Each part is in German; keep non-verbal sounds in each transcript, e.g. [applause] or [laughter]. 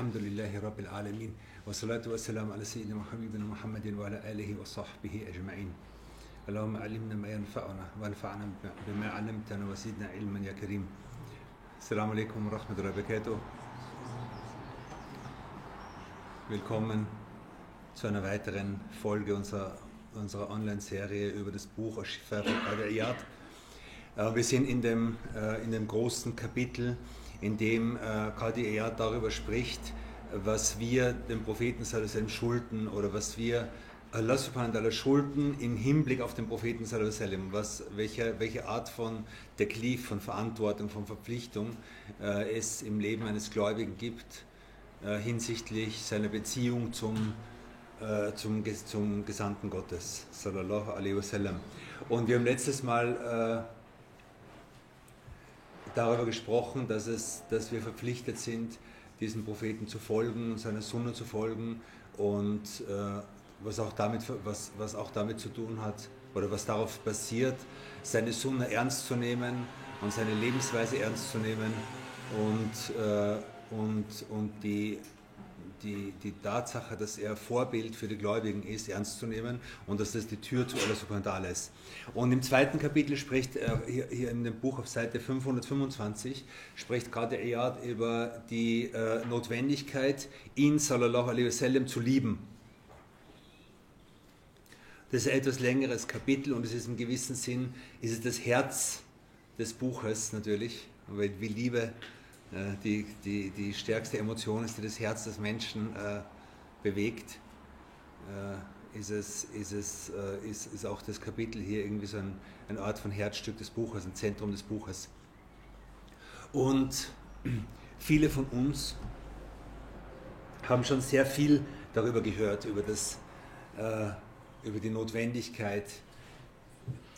الحمد لله رب العالمين والصلاة والسلام على سيدنا وحبيبنا محمد وعلى آله وصحبه أجمعين اللهم علمنا ما ينفعنا وانفعنا بما علمتنا وزدنا علما يا كريم السلام عليكم ورحمة الله وبركاته Willkommen zu einer weiteren Folge unserer, unserer Online-Serie über das Buch Ashifa von Qadr Wir sind in dem, äh, in dem großen Kapitel in dem äh, darüber spricht, was wir dem Propheten sallam schulden oder was wir Allah subhanahu wa ta'ala schulden im Hinblick auf den Propheten sallam, was, welche, welche Art von Deklif, von Verantwortung, von Verpflichtung äh, es im Leben eines Gläubigen gibt äh, hinsichtlich seiner Beziehung zum, äh, zum, zum Gesandten Gottes sallallahu alaihi wasallam. Und wir haben letztes Mal äh, darüber gesprochen, dass, es, dass wir verpflichtet sind, diesen Propheten zu folgen, seiner Sunna zu folgen und äh, was, auch damit, was, was auch damit zu tun hat oder was darauf basiert, seine Sunna ernst zu nehmen und seine Lebensweise ernst zu nehmen und, äh, und, und die die, die Tatsache, dass er Vorbild für die Gläubigen ist, ernst zu nehmen und dass das die Tür zu Allah subhanahu ist. Und im zweiten Kapitel spricht er hier, hier in dem Buch auf Seite 525, spricht gerade Eyad über die äh, Notwendigkeit, ihn sallallahu alaihi wasallam zu lieben. Das ist ein etwas längeres Kapitel und es ist im gewissen Sinn, ist es das Herz des Buches natürlich, weil wie Liebe äh, die, die, die stärkste Emotion ist, die das Herz des Menschen äh, bewegt, äh, ist, es, ist, es, äh, ist, ist auch das Kapitel hier irgendwie so ein, ein Art von Herzstück des Buches, ein Zentrum des Buches. Und [clears throat] viele von uns haben schon sehr viel darüber gehört, über, das, äh, über die Notwendigkeit,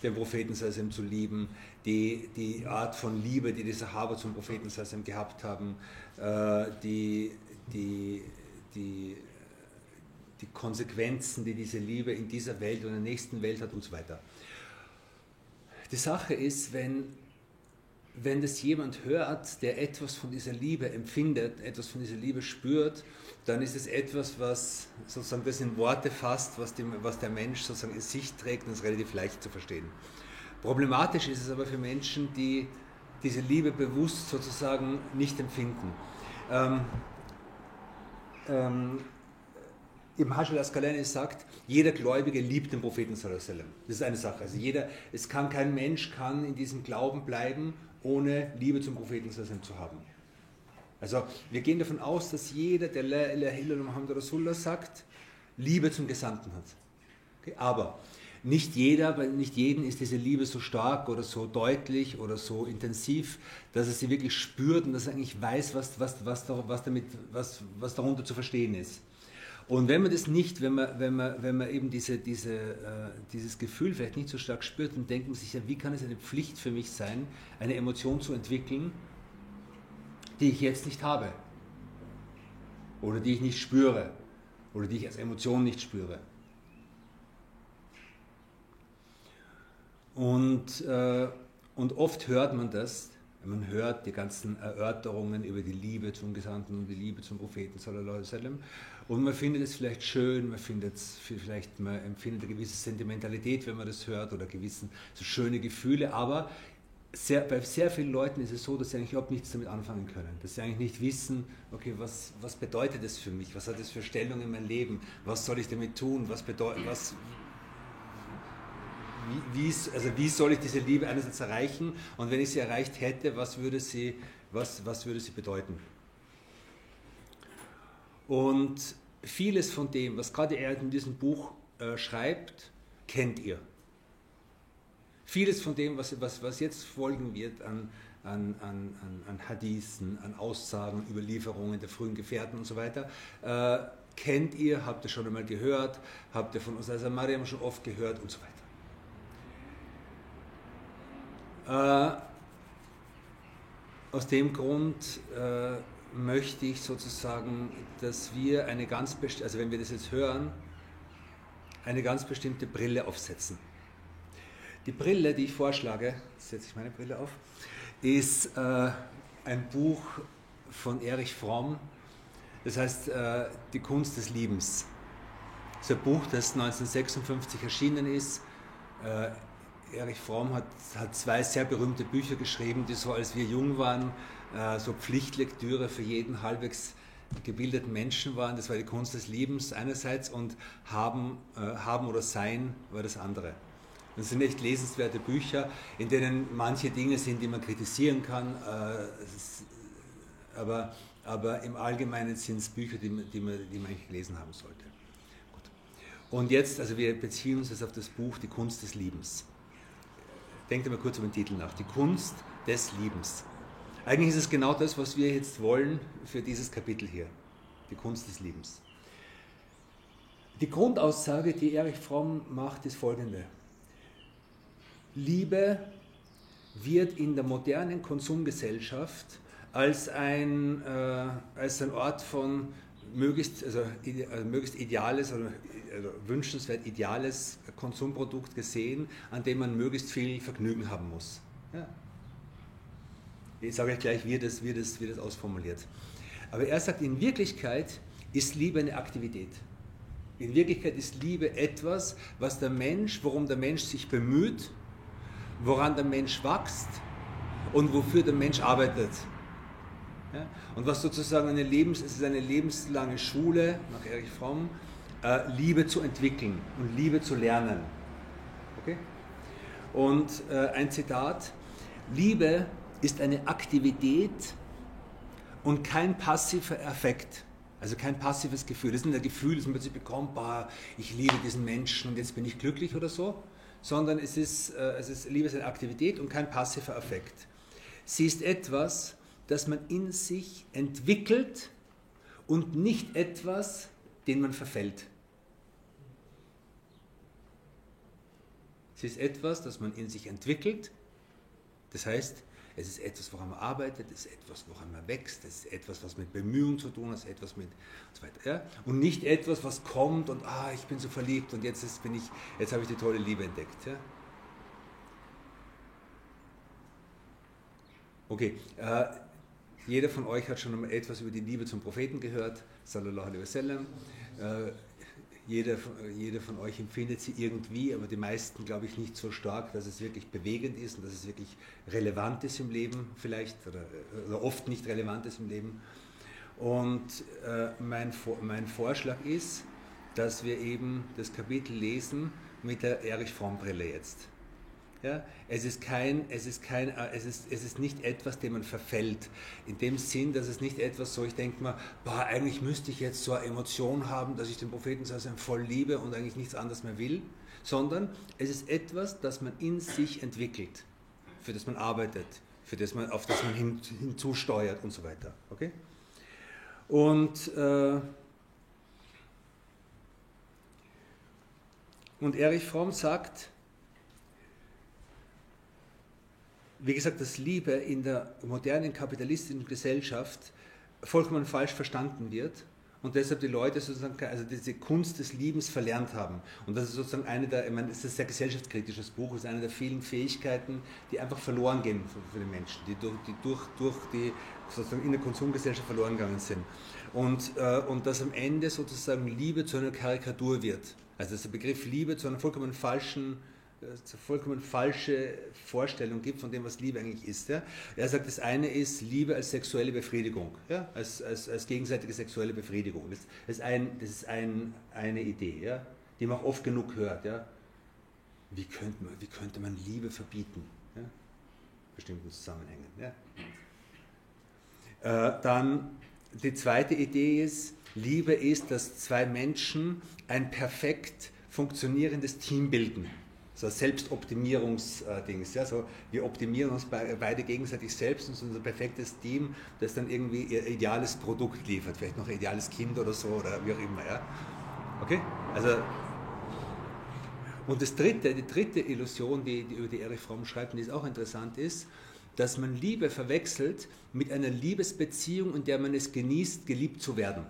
den Propheten Sassem zu lieben, die, die Art von Liebe, die die Sahaba zum Propheten Sassem gehabt haben, äh, die, die, die, die Konsequenzen, die diese Liebe in dieser Welt und in der nächsten Welt hat und so weiter. Die Sache ist, wenn, wenn das jemand hört, der etwas von dieser Liebe empfindet, etwas von dieser Liebe spürt, dann ist es etwas, was sozusagen das in Worte fasst, was, dem, was der Mensch sozusagen in sich trägt und ist relativ leicht zu verstehen. Problematisch ist es aber für Menschen, die diese Liebe bewusst sozusagen nicht empfinden. Ähm, ähm, Ibn Hajar al-Asqalani sagt, jeder Gläubige liebt den Propheten Das ist eine Sache. Also jeder, es kann kein Mensch kann in diesem Glauben bleiben, ohne Liebe zum Propheten zu haben. Also wir gehen davon aus, dass jeder, der La ilaha illallah Muhammad Rasulullah sagt, Liebe zum Gesandten hat. Okay? Aber nicht jeder, weil nicht jeden ist diese Liebe so stark oder so deutlich oder so intensiv, dass er sie wirklich spürt und dass er eigentlich weiß, was, was, was, was, damit, was, was darunter zu verstehen ist. Und wenn man das nicht, wenn man, wenn man, wenn man eben diese, diese, äh, dieses Gefühl vielleicht nicht so stark spürt, dann denkt man sich ja, wie kann es eine Pflicht für mich sein, eine Emotion zu entwickeln, die ich jetzt nicht habe. Oder die ich nicht spüre. Oder die ich als Emotion nicht spüre. Und, äh, und oft hört man das, man hört die ganzen Erörterungen über die Liebe zum Gesandten und die Liebe zum Propheten sallam, und man findet es vielleicht schön, man findet es vielleicht man empfindet eine gewisse Sentimentalität, wenn man das hört oder gewissen so schöne Gefühle, aber sehr, bei sehr vielen Leuten ist es so, dass sie eigentlich überhaupt nichts damit anfangen können. Dass sie eigentlich nicht wissen, okay, was, was bedeutet das für mich? Was hat das für Stellung in meinem Leben? Was soll ich damit tun? Was bedeutet, was, wie, wie, also wie soll ich diese Liebe einerseits erreichen? Und wenn ich sie erreicht hätte, was würde sie, was, was würde sie bedeuten? Und vieles von dem, was gerade er in diesem Buch äh, schreibt, kennt ihr. Vieles von dem, was, was, was jetzt folgen wird an, an, an, an Hadithen, an Aussagen, Überlieferungen der frühen Gefährten und so weiter, äh, kennt ihr, habt ihr schon einmal gehört, habt ihr von Osasa Mariam schon oft gehört und so weiter. Äh, aus dem Grund äh, möchte ich sozusagen, dass wir eine ganz also wenn wir das jetzt hören, eine ganz bestimmte Brille aufsetzen. Die Brille, die ich vorschlage, setze ich meine Brille auf, ist äh, ein Buch von Erich Fromm, das heißt äh, Die Kunst des Liebens. Das ist ein Buch, das 1956 erschienen ist. Äh, Erich Fromm hat, hat zwei sehr berühmte Bücher geschrieben, die so als wir jung waren, äh, so Pflichtlektüre für jeden halbwegs gebildeten Menschen waren. Das war die Kunst des Liebens einerseits und Haben, äh, haben oder Sein war das andere. Das sind echt lesenswerte Bücher, in denen manche Dinge sind, die man kritisieren kann, aber, aber im Allgemeinen sind es Bücher, die man, die, man, die man eigentlich gelesen haben sollte. Gut. Und jetzt, also wir beziehen uns jetzt auf das Buch Die Kunst des Liebens. Denkt einmal kurz über den Titel nach. Die Kunst des Liebens. Eigentlich ist es genau das, was wir jetzt wollen für dieses Kapitel hier. Die Kunst des Liebens. Die Grundaussage, die Erich Fromm macht, ist folgende. Liebe wird in der modernen Konsumgesellschaft als ein, äh, als ein Ort von möglichst, also, also möglichst ideales oder also wünschenswert ideales Konsumprodukt gesehen, an dem man möglichst viel Vergnügen haben muss. Ja. Ich sage euch gleich, wie das, wie, das, wie das ausformuliert. Aber er sagt, in Wirklichkeit ist Liebe eine Aktivität. In Wirklichkeit ist Liebe etwas, was der Mensch, worum der Mensch sich bemüht, woran der Mensch wächst und wofür der Mensch arbeitet. Ja? Und was sozusagen eine, Lebens, es ist eine lebenslange Schule, nach Erich Fromm, äh, Liebe zu entwickeln und Liebe zu lernen. Okay? Und äh, ein Zitat, Liebe ist eine Aktivität und kein passiver Effekt. Also kein passives Gefühl. Das ist nicht ein Gefühl, das man plötzlich bekommt, bah, ich liebe diesen Menschen und jetzt bin ich glücklich oder so, sondern es ist, äh, es ist Liebe ist eine Aktivität und kein passiver Effekt. Sie ist etwas, das man in sich entwickelt und nicht etwas, den man verfällt. Sie ist etwas, das man in sich entwickelt. Das heißt, es ist etwas, woran man arbeitet, es ist etwas, woran man wächst, es ist etwas, was mit Bemühungen zu tun hat, es ist etwas mit und so weiter. Ja? Und nicht etwas, was kommt und ah, ich bin so verliebt und jetzt, ist, bin ich, jetzt habe ich die tolle Liebe entdeckt. Ja? Okay, äh, jeder von euch hat schon etwas über die Liebe zum Propheten gehört, sallallahu alaihi wasallam. Äh, jeder, jeder von euch empfindet sie irgendwie, aber die meisten, glaube ich, nicht so stark, dass es wirklich bewegend ist und dass es wirklich relevant ist im Leben vielleicht oder, oder oft nicht relevant ist im Leben. Und äh, mein, mein Vorschlag ist, dass wir eben das Kapitel lesen mit der Erich Fromm-Brille jetzt. Ja, es, ist kein, es, ist kein, es, ist, es ist nicht etwas, dem man verfällt. In dem Sinn, dass es nicht etwas so, ich denke mal, boah, eigentlich müsste ich jetzt so eine Emotion haben, dass ich den Propheten voll liebe und eigentlich nichts anderes mehr will, sondern es ist etwas, das man in sich entwickelt, für das man arbeitet, für das man, auf das man hin, hinzusteuert und so weiter. Okay? Und, äh, und Erich Fromm sagt, wie gesagt, dass Liebe in der modernen kapitalistischen Gesellschaft vollkommen falsch verstanden wird und deshalb die Leute sozusagen also diese Kunst des Liebens verlernt haben. Und das ist sozusagen eine der, ich meine, es ist ein sehr gesellschaftskritisches Buch, es ist eine der vielen Fähigkeiten, die einfach verloren gehen für, für die Menschen, die durch die, durch, durch die sozusagen in der Konsumgesellschaft verloren gegangen sind. Und, äh, und dass am Ende sozusagen Liebe zu einer Karikatur wird. Also dass der Begriff Liebe zu einer vollkommen falschen vollkommen falsche Vorstellung gibt von dem, was Liebe eigentlich ist. Ja? Er sagt, das eine ist Liebe als sexuelle Befriedigung, ja? als, als, als gegenseitige sexuelle Befriedigung. Das, das ist, ein, das ist ein, eine Idee, ja? die man auch oft genug hört. Ja? Wie, könnte man, wie könnte man Liebe verbieten? Ja? Bestimmten Zusammenhängen. Ja? Äh, dann die zweite Idee ist, Liebe ist, dass zwei Menschen ein perfekt funktionierendes Team bilden so Selbstoptimierungsdings. Ja? So, wir optimieren uns beide gegenseitig selbst und sind unser perfektes Team, das dann irgendwie ihr ideales Produkt liefert. Vielleicht noch ein ideales Kind oder so oder wie auch immer. Ja? Okay? Also, und das dritte, die dritte Illusion, die, die über die Erich Fromm schreibt, die ist auch interessant ist, dass man Liebe verwechselt mit einer Liebesbeziehung, in der man es genießt, geliebt zu werden.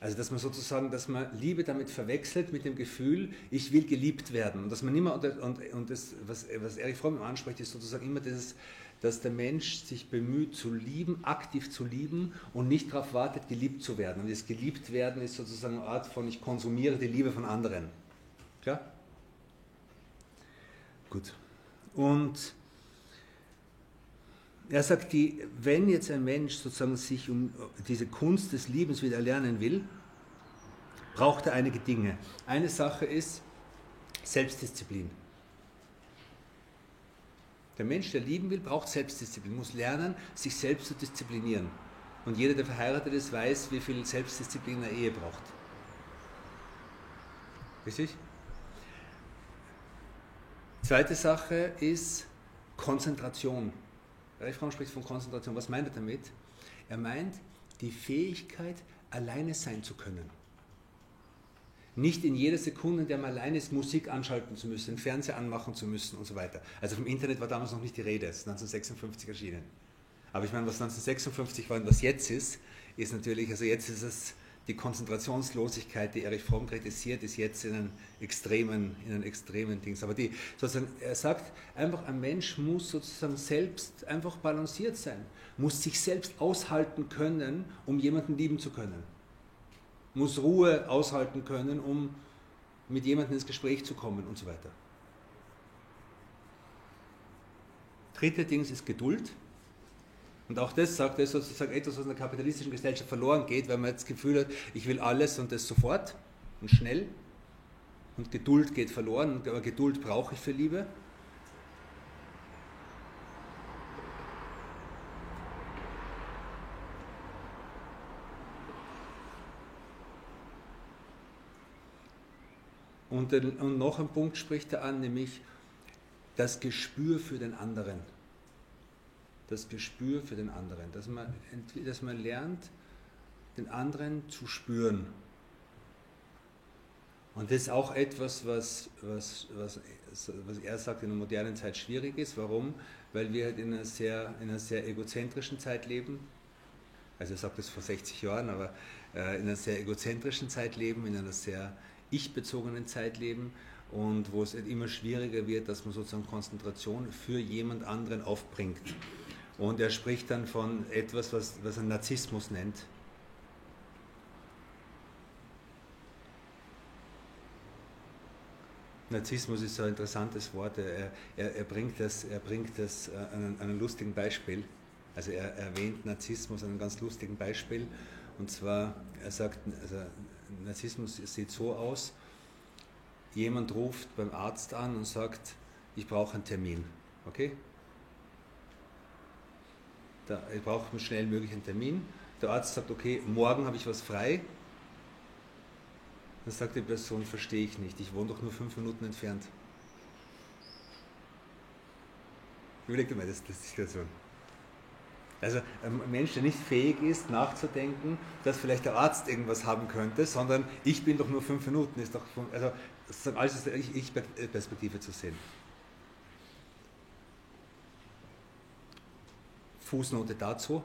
Also dass man sozusagen, dass man Liebe damit verwechselt mit dem Gefühl, ich will geliebt werden. Und dass man immer, und, und das, was, was Erich Fromm anspricht, ist sozusagen immer dieses, dass der Mensch sich bemüht zu lieben, aktiv zu lieben und nicht darauf wartet, geliebt zu werden. Und das geliebt werden ist sozusagen eine Art von, ich konsumiere die Liebe von anderen. Klar? Gut. Und er sagt, die, wenn jetzt ein Mensch sozusagen sich um diese Kunst des Liebens wieder erlernen will, braucht er einige Dinge. Eine Sache ist Selbstdisziplin. Der Mensch, der lieben will, braucht Selbstdisziplin, muss lernen, sich selbst zu disziplinieren. Und jeder, der verheiratet ist, weiß, wie viel Selbstdisziplin eine Ehe braucht. Richtig? Zweite Sache ist Konzentration. Refrain spricht von Konzentration. Was meint er damit? Er meint die Fähigkeit, alleine sein zu können. Nicht in jeder Sekunde, in der man alleine ist, Musik anschalten zu müssen, den Fernseher anmachen zu müssen und so weiter. Also vom Internet war damals noch nicht die Rede, es ist 1956 erschienen. Aber ich meine, was 1956 war und was jetzt ist, ist natürlich, also jetzt ist es die Konzentrationslosigkeit, die Erich Fromm kritisiert, ist jetzt in einem extremen, in einem extremen Dings. Aber die, sozusagen, er sagt einfach, ein Mensch muss sozusagen selbst einfach balanciert sein, muss sich selbst aushalten können, um jemanden lieben zu können, muss Ruhe aushalten können, um mit jemandem ins Gespräch zu kommen und so weiter. Dritte Dings ist Geduld. Und auch das sagt er sozusagen etwas, was in der kapitalistischen Gesellschaft verloren geht, weil man jetzt das Gefühl hat, ich will alles und das sofort und schnell. Und Geduld geht verloren, aber Geduld brauche ich für Liebe. Und, und noch ein Punkt spricht er an, nämlich das Gespür für den anderen das Gespür für den anderen, dass man, dass man lernt, den anderen zu spüren. Und das ist auch etwas, was, was, was, was er sagt, in der modernen Zeit schwierig ist. Warum? Weil wir halt in einer sehr, in einer sehr egozentrischen Zeit leben. Also er sagt das vor 60 Jahren, aber äh, in einer sehr egozentrischen Zeit leben, in einer sehr ich-bezogenen Zeit leben und wo es halt immer schwieriger wird, dass man sozusagen Konzentration für jemand anderen aufbringt. Und er spricht dann von etwas, was, was er Narzissmus nennt. Narzissmus ist so ein interessantes Wort. Er, er, er bringt das, er bringt das an, an einem lustigen Beispiel. Also er erwähnt Narzissmus an einem ganz lustigen Beispiel. Und zwar, er sagt, also Narzissmus sieht so aus, jemand ruft beim Arzt an und sagt, ich brauche einen Termin. Okay? Da, ich brauche schnell möglich einen Termin. Der Arzt sagt, okay, morgen habe ich was frei. Dann sagt die Person, verstehe ich nicht, ich wohne doch nur fünf Minuten entfernt. Überleg dir mal das, das die Situation. Also ein Mensch, der nicht fähig ist, nachzudenken, dass vielleicht der Arzt irgendwas haben könnte, sondern ich bin doch nur fünf Minuten, ist doch, also alles aus der Ich-Perspektive zu sehen. Fußnote dazu.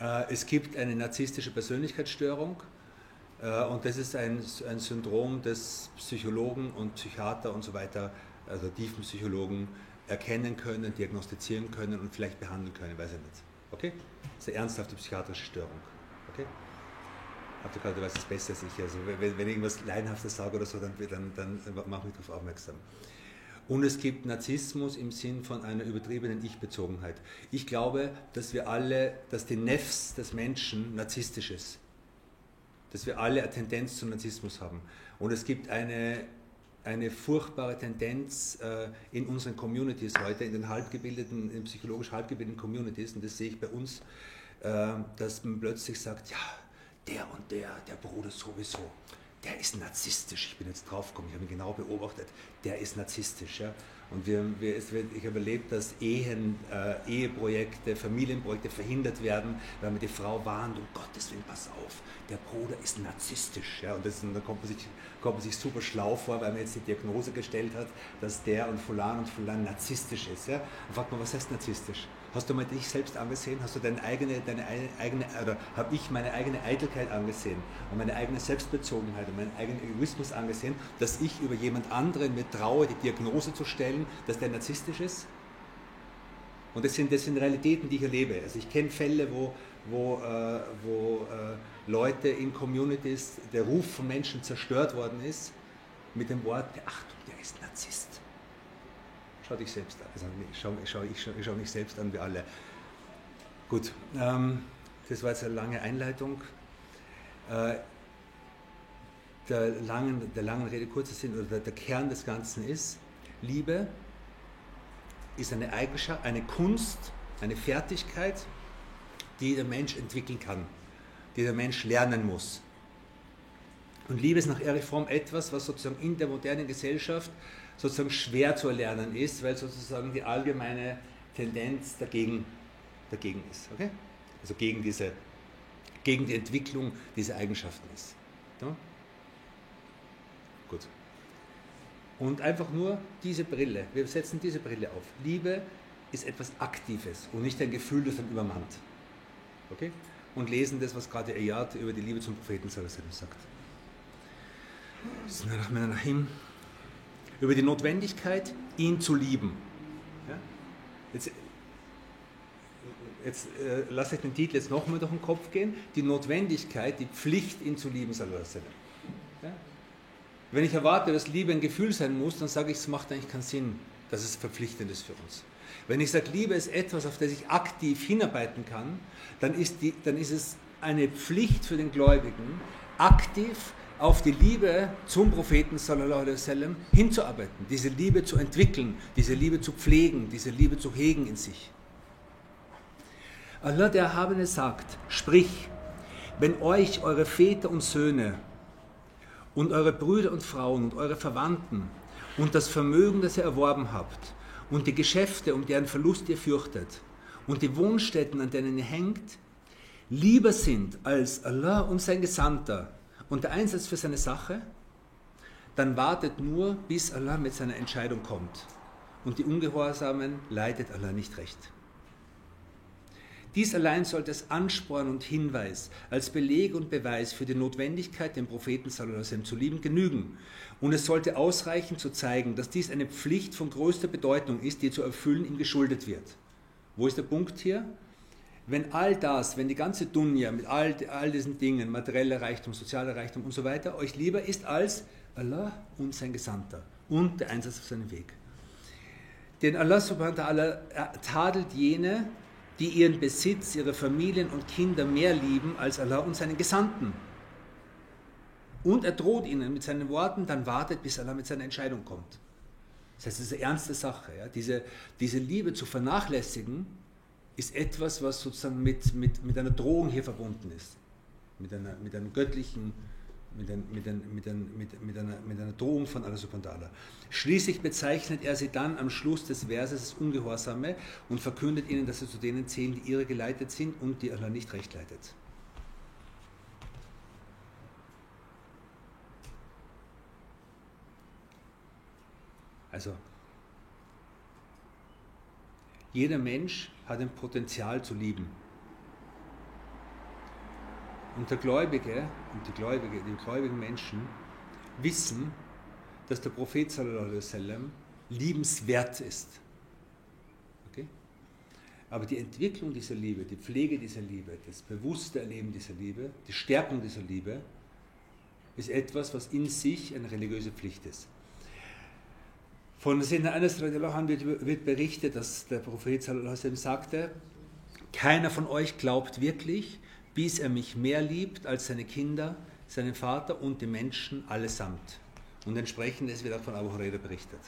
Äh, es gibt eine narzisstische Persönlichkeitsstörung äh, und das ist ein, ein Syndrom, das Psychologen und Psychiater und so weiter, also Tiefenpsychologen, erkennen können, diagnostizieren können und vielleicht behandeln können, weiß ich nicht. Okay? Das ist eine ernsthafte psychiatrische Störung. Okay? Gerade, du weißt es besser als ich. Also wenn, wenn ich irgendwas Leinhaftes sage oder so, dann, dann, dann mach mich darauf aufmerksam. Und es gibt Narzissmus im Sinn von einer übertriebenen Ich-Bezogenheit. Ich glaube, dass wir alle, dass die Nefs des Menschen narzisstisch ist. Dass wir alle eine Tendenz zum Narzissmus haben. Und es gibt eine, eine furchtbare Tendenz äh, in unseren Communities heute, in den halbgebildeten, in psychologisch halbgebildeten Communities, und das sehe ich bei uns, äh, dass man plötzlich sagt, ja, der und der, der Bruder sowieso, der ist narzisstisch. Ich bin jetzt draufgekommen, ich habe ihn genau beobachtet. Der ist narzisstisch. Ja? Und wir, wir, ich habe erlebt, dass Ehen, äh, Eheprojekte, Familienprojekte verhindert werden, weil man die Frau warnt, um Gottes Willen, pass auf, der Bruder ist narzisstisch. Ja? Und, das, und da kommt man, sich, kommt man sich super schlau vor, weil man jetzt die Diagnose gestellt hat, dass der und Fulan und Fulan narzisstisch ist. Ja? Dann fragt man, was heißt narzisstisch? Hast du mal dich selbst angesehen? Hast du deine eigene, deine eigene, oder habe ich meine eigene Eitelkeit angesehen und meine eigene Selbstbezogenheit und meinen eigenen Egoismus angesehen, dass ich über jemand anderen mir traue, die Diagnose zu stellen, dass der narzisstisch ist? Und das sind, das sind Realitäten, die ich erlebe. Also ich kenne Fälle, wo, wo, äh, wo äh, Leute in Communities, der Ruf von Menschen zerstört worden ist, mit dem Wort, Achtung, der ist Narzisst. Schau dich selbst an. Also ich schaue schau, ich schau, schau mich selbst an, wir alle. Gut, ähm, das war jetzt eine lange Einleitung. Äh, der, langen, der langen Rede kurzer Sinn oder der, der Kern des Ganzen ist, Liebe ist eine Eigenschaft, eine Kunst, eine Fertigkeit, die der Mensch entwickeln kann, die der Mensch lernen muss. Und Liebe ist nach Erich Fromm etwas, was sozusagen in der modernen Gesellschaft sozusagen schwer zu erlernen ist, weil sozusagen die allgemeine Tendenz dagegen, dagegen ist. Okay? Also gegen, diese, gegen die Entwicklung dieser Eigenschaften ist. Ja? Gut. Und einfach nur diese Brille. Wir setzen diese Brille auf. Liebe ist etwas Aktives und nicht ein Gefühl, das dann übermannt. Okay? Und lesen das, was gerade Ayat über die Liebe zum Propheten sagt. Über die Notwendigkeit, ihn zu lieben. Ja? Jetzt, jetzt äh, lasse ich den Titel jetzt nochmal durch den Kopf gehen. Die Notwendigkeit, die Pflicht, ihn zu lieben, sallallahu ja? Wenn ich erwarte, dass Liebe ein Gefühl sein muss, dann sage ich, es macht eigentlich keinen Sinn, dass es verpflichtend ist für uns. Wenn ich sage, Liebe ist etwas, auf das ich aktiv hinarbeiten kann, dann ist, die, dann ist es eine Pflicht für den Gläubigen, aktiv auf die Liebe zum Propheten sallallahu alaihi wasallam hinzuarbeiten, diese Liebe zu entwickeln, diese Liebe zu pflegen, diese Liebe zu hegen in sich. Allah der Erhabene sagt, sprich, wenn euch eure Väter und Söhne und eure Brüder und Frauen und eure Verwandten und das Vermögen, das ihr erworben habt und die Geschäfte, um deren Verlust ihr fürchtet und die Wohnstätten, an denen ihr hängt, lieber sind als Allah und sein Gesandter und der Einsatz für seine Sache, dann wartet nur, bis Allah mit seiner Entscheidung kommt. Und die Ungehorsamen leidet Allah nicht recht. Dies allein sollte als Ansporn und Hinweis, als Beleg und Beweis für die Notwendigkeit, den Propheten Sallallahu zu lieben, genügen. Und es sollte ausreichen zu zeigen, dass dies eine Pflicht von größter Bedeutung ist, die zu erfüllen ihm geschuldet wird. Wo ist der Punkt hier? Wenn all das, wenn die ganze Dunja mit all, all diesen Dingen, materieller Reichtum, sozialer Reichtum und so weiter, euch lieber ist als Allah und sein Gesandter und der Einsatz auf seinem Weg. Denn Allah subhanahu wa ta'ala tadelt jene, die ihren Besitz, ihre Familien und Kinder mehr lieben als Allah und seinen Gesandten. Und er droht ihnen mit seinen Worten, dann wartet, bis Allah mit seiner Entscheidung kommt. Das heißt, es ist eine ernste Sache. Ja? Diese, diese Liebe zu vernachlässigen, ist etwas, was sozusagen mit, mit, mit einer Drohung hier verbunden ist. Mit einer, mit einem göttlichen mit, ein, mit, ein, mit, ein, mit, einer, mit einer Drohung von Allah subhanahu. Schließlich bezeichnet er sie dann am Schluss des Verses als Ungehorsame und verkündet ihnen, dass sie zu denen zählen, die ihre geleitet sind und die Allah nicht recht leitet. Also, jeder Mensch hat ein Potenzial zu lieben. Und der Gläubige und die, Gläubige, die gläubigen Menschen wissen, dass der Prophet wasallam liebenswert ist. Okay? Aber die Entwicklung dieser Liebe, die Pflege dieser Liebe, das bewusste Erleben dieser Liebe, die Stärkung dieser Liebe, ist etwas, was in sich eine religiöse Pflicht ist. Von Sayyidina Anas wird, wird berichtet, dass der Prophet sagte, keiner von euch glaubt wirklich, bis er mich mehr liebt als seine Kinder, seinen Vater und die Menschen allesamt. Und entsprechend ist wieder von Abu Huraira berichtet.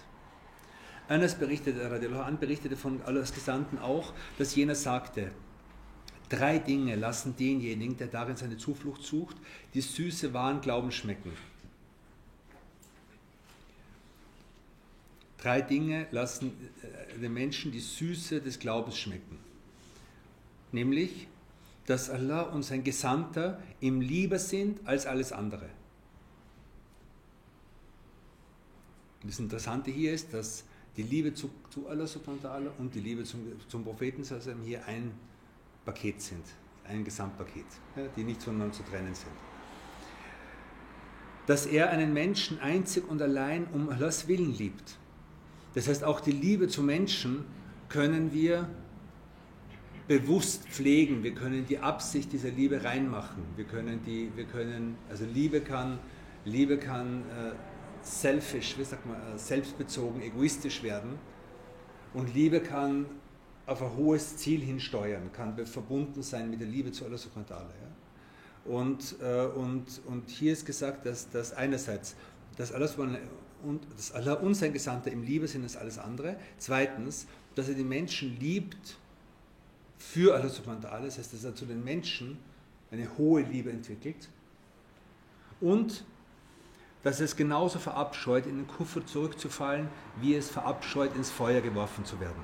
Anas berichtete, an, berichtete von Allahs Gesandten auch, dass jener sagte, drei Dinge lassen denjenigen, der darin seine Zuflucht sucht, die süße wahren Glauben schmecken. Drei Dinge lassen äh, den Menschen die Süße des Glaubens schmecken. Nämlich dass Allah und sein Gesandter ihm lieber sind als alles andere. Das Interessante hier ist, dass die Liebe zu, zu Allah subhanahu und die Liebe zum, zum Propheten hier ein Paket sind, ein Gesamtpaket, ja, die nicht voneinander zu trennen sind. Dass er einen Menschen einzig und allein um Allahs Willen liebt. Das heißt, auch die Liebe zu Menschen können wir bewusst pflegen, wir können die Absicht dieser Liebe reinmachen. Wir können die, wir können, also Liebe kann, Liebe kann äh, selfish, wie sagt man, äh, selbstbezogen, egoistisch werden. Und Liebe kann auf ein hohes Ziel hinsteuern, kann verbunden sein mit der Liebe zu Allah subhanahu ja? und, äh, und, und hier ist gesagt, dass, dass einerseits dass Allah, und, dass Allah und sein Gesandter im Liebe sind, ist alles andere. Zweitens, dass er die Menschen liebt für Allah subhanahu wa ta'ala, das heißt, dass er zu den Menschen eine hohe Liebe entwickelt und dass es genauso verabscheut, in den Kuffer zurückzufallen, wie es verabscheut, ins Feuer geworfen zu werden.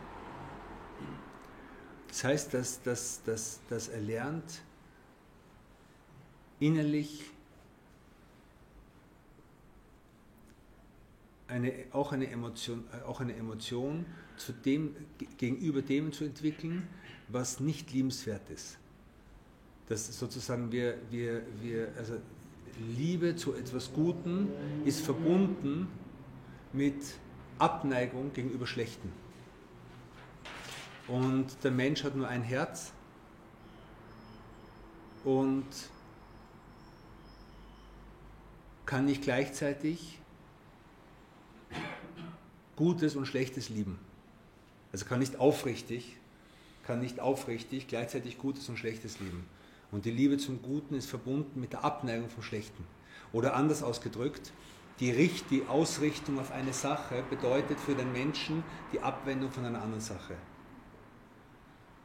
Das heißt, dass, dass, dass, dass er lernt, innerlich eine, auch, eine Emotion, auch eine Emotion zu dem, gegenüber dem zu entwickeln, was nicht liebenswert ist. Dass sozusagen wir, wir, wir also Liebe zu etwas Guten ist verbunden mit Abneigung gegenüber Schlechten. Und der Mensch hat nur ein Herz und kann nicht gleichzeitig Gutes und Schlechtes lieben. Also kann nicht aufrichtig, kann nicht aufrichtig gleichzeitig Gutes und Schlechtes lieben. Und die Liebe zum Guten ist verbunden mit der Abneigung vom Schlechten. Oder anders ausgedrückt, die, Richt, die Ausrichtung auf eine Sache bedeutet für den Menschen die Abwendung von einer anderen Sache.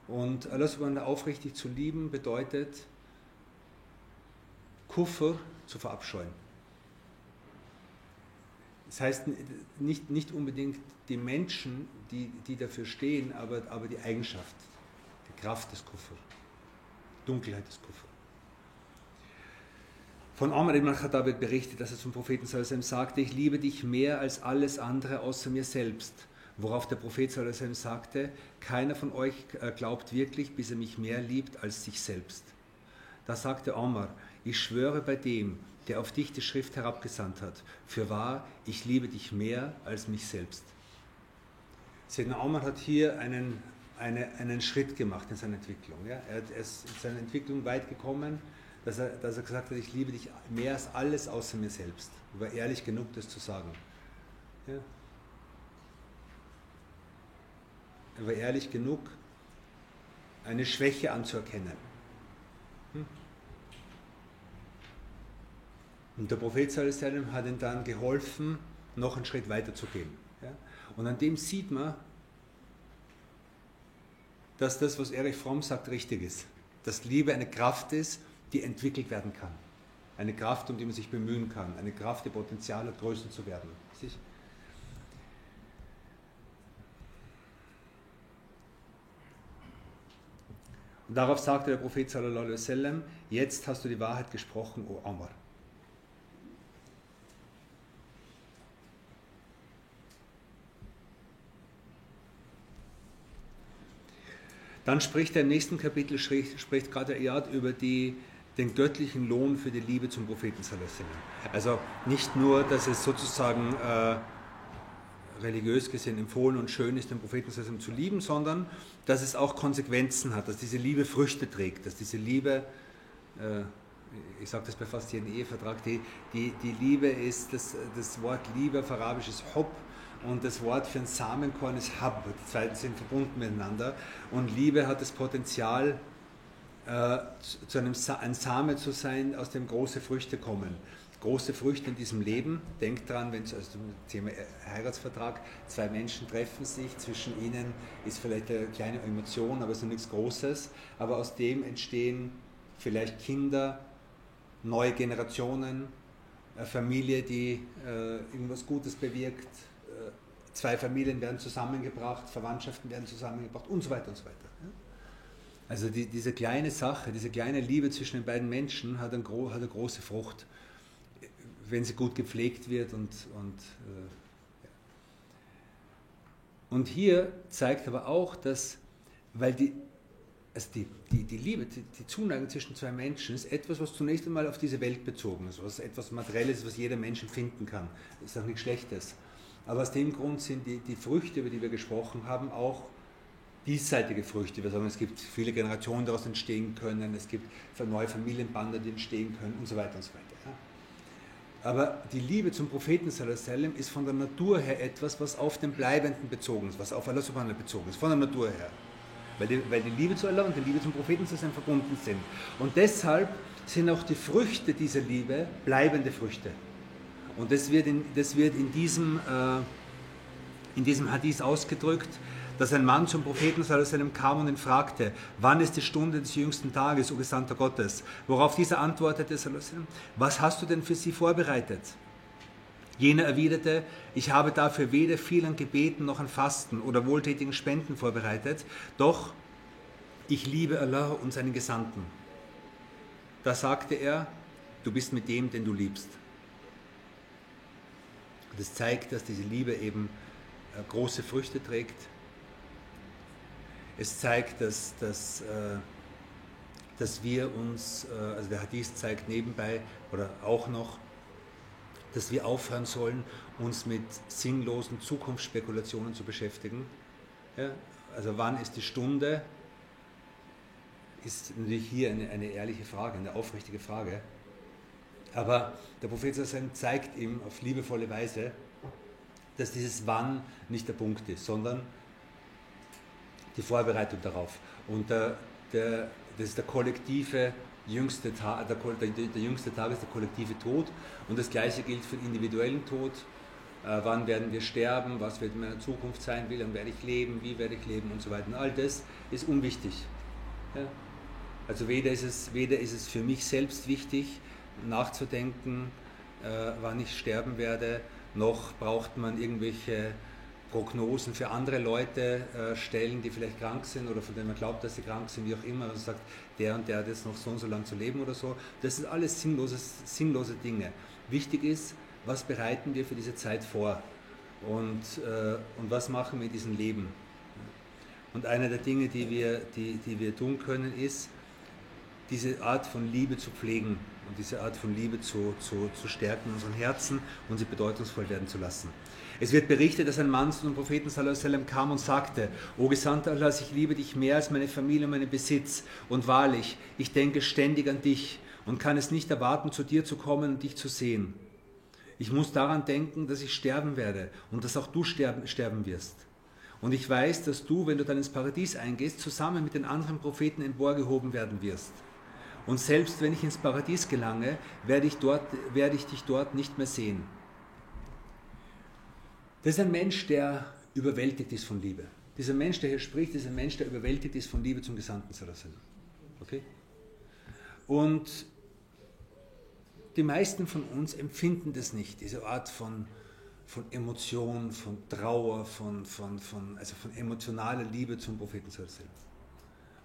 Und Allah subhanahu aufrichtig zu lieben bedeutet, Kuffer zu verabscheuen. Das heißt nicht, nicht unbedingt die Menschen, die, die dafür stehen, aber, aber die Eigenschaft, die Kraft des Kuffer, Dunkelheit des Kuffer. Von Omar ibn Khattab wird berichtet, dass er zum Propheten sallam sagte, ich liebe dich mehr als alles andere außer mir selbst. Worauf der Prophet sallam sagte, keiner von euch äh, glaubt wirklich, bis er mich mehr liebt als sich selbst. Da sagte Omar, ich schwöre bei dem, der auf dich die Schrift herabgesandt hat, für wahr, ich liebe dich mehr als mich selbst. Sedna Omar hat hier einen, eine, einen Schritt gemacht in seiner Entwicklung. Ja? Er ist in seiner Entwicklung weit gekommen, dass er, dass er gesagt hat, ich liebe dich mehr als alles außer mir selbst. Er war ehrlich genug, das zu sagen. Ja? Er war ehrlich genug, eine Schwäche anzuerkennen. Und der Prophet sallam, hat ihm dann geholfen, noch einen Schritt weiter zu gehen. Ja? Und an dem sieht man, dass das, was Erich Fromm sagt, richtig ist. Dass Liebe eine Kraft ist, die entwickelt werden kann. Eine Kraft, um die man sich bemühen kann. Eine Kraft, die Potenzial hat, größer zu werden. Und darauf sagte der Prophet sallallahu alaihi wasallam, jetzt hast du die Wahrheit gesprochen, O Omar. Dann spricht er im nächsten Kapitel, spricht, spricht Ayad über die, den göttlichen Lohn für die Liebe zum Propheten. Also nicht nur, dass es sozusagen äh, religiös gesehen empfohlen und schön ist, den Propheten zu lieben, sondern dass es auch Konsequenzen hat, dass diese Liebe Früchte trägt, dass diese Liebe, äh, ich sage das bei fast jedem Ehevertrag, die, die, die Liebe ist, das, das Wort Liebe auf Arabisch ist Hob, und das Wort für ein Samenkorn ist Hab. Die zwei sind verbunden miteinander. Und Liebe hat das Potenzial, äh, zu einem Sa ein Same zu sein, aus dem große Früchte kommen. Große Früchte in diesem Leben. Denkt dran, wenn es also Thema Heiratsvertrag, zwei Menschen treffen sich, zwischen ihnen ist vielleicht eine kleine Emotion, aber es ist nichts Großes. Aber aus dem entstehen vielleicht Kinder, neue Generationen, eine Familie, die äh, irgendwas Gutes bewirkt, zwei Familien werden zusammengebracht, Verwandtschaften werden zusammengebracht und so weiter und so weiter. Also die, diese kleine Sache, diese kleine Liebe zwischen den beiden Menschen hat, ein, hat eine große Frucht, wenn sie gut gepflegt wird und, und äh, und hier zeigt aber auch, dass, weil die, also die, die, die Liebe, die, die, Zuneigung zwischen zwei Menschen ist etwas, was zunächst einmal auf diese Welt bezogen ist, was etwas Materielles, was jeder Mensch finden kann. Das ist auch nichts Schlechtes. Aber aus dem Grund sind die, die Früchte, über die wir gesprochen haben, auch diesseitige Früchte. Wir sagen, es gibt viele Generationen daraus entstehen können, es gibt neue Familienbande, die entstehen können und so weiter und so weiter. Ja. Aber die Liebe zum Propheten Sallallahu ist von der Natur her etwas, was auf den Bleibenden bezogen ist, was auf Allah Subhanahu bezogen ist, von der Natur her. Weil die, weil die Liebe zu Allah und die Liebe zum Propheten Sallallahu verbunden sind. Und deshalb sind auch die Früchte dieser Liebe bleibende Früchte. Und das wird in, das wird in, diesem, äh, in diesem Hadith ausgedrückt, dass ein Mann zum Propheten sallam, kam und ihn fragte, wann ist die Stunde des jüngsten Tages, o Gesandter Gottes? Worauf dieser antwortete, sallam, was hast du denn für sie vorbereitet? Jener erwiderte, ich habe dafür weder viel an Gebeten noch an Fasten oder wohltätigen Spenden vorbereitet, doch ich liebe Allah und seinen Gesandten. Da sagte er, du bist mit dem, den du liebst. Das zeigt, dass diese Liebe eben äh, große Früchte trägt. Es zeigt, dass, dass, äh, dass wir uns, äh, also der Hadith zeigt nebenbei oder auch noch, dass wir aufhören sollen, uns mit sinnlosen Zukunftsspekulationen zu beschäftigen. Ja, also wann ist die Stunde, ist natürlich hier eine, eine ehrliche Frage, eine aufrichtige Frage. Aber der Prophet zeigt ihm auf liebevolle Weise, dass dieses Wann nicht der Punkt ist, sondern die Vorbereitung darauf. Und der, der, das ist der kollektive jüngste Tag, der, der, der, jüngste Tag ist der kollektive Tod. Und das Gleiche gilt für den individuellen Tod. Äh, wann werden wir sterben? Was wird meine Zukunft sein? Wie lange werde ich leben? Wie werde ich leben? Und so weiter. Und all das ist unwichtig. Ja? Also weder ist, es, weder ist es für mich selbst wichtig, nachzudenken, äh, wann ich sterben werde, noch braucht man irgendwelche Prognosen für andere Leute äh, stellen, die vielleicht krank sind oder von denen man glaubt, dass sie krank sind, wie auch immer, und sagt, der und der hat jetzt noch so und so lang zu leben oder so. Das sind alles sinnlose, sinnlose Dinge. Wichtig ist, was bereiten wir für diese Zeit vor und, äh, und was machen wir in diesem Leben. Und eine der Dinge, die wir, die, die wir tun können, ist, diese Art von Liebe zu pflegen und diese Art von Liebe zu, zu, zu stärken in unseren Herzen und sie bedeutungsvoll werden zu lassen. Es wird berichtet, dass ein Mann zu dem Propheten sallam, kam und sagte, O Gesandter Allah, ich liebe dich mehr als meine Familie und meinen Besitz und wahrlich, ich denke ständig an dich und kann es nicht erwarten, zu dir zu kommen und dich zu sehen. Ich muss daran denken, dass ich sterben werde und dass auch du sterben, sterben wirst. Und ich weiß, dass du, wenn du dann ins Paradies eingehst, zusammen mit den anderen Propheten emporgehoben werden wirst. Und selbst wenn ich ins Paradies gelange, werde ich, dort, werde ich dich dort nicht mehr sehen. Das ist ein Mensch, der überwältigt ist von Liebe. Dieser Mensch, der hier spricht, ist ein Mensch, der überwältigt ist von Liebe zum Gesandten Sallallahu Okay? Und die meisten von uns empfinden das nicht, diese Art von, von Emotion, von Trauer, von, von, von, also von emotionaler Liebe zum Propheten Sallallahu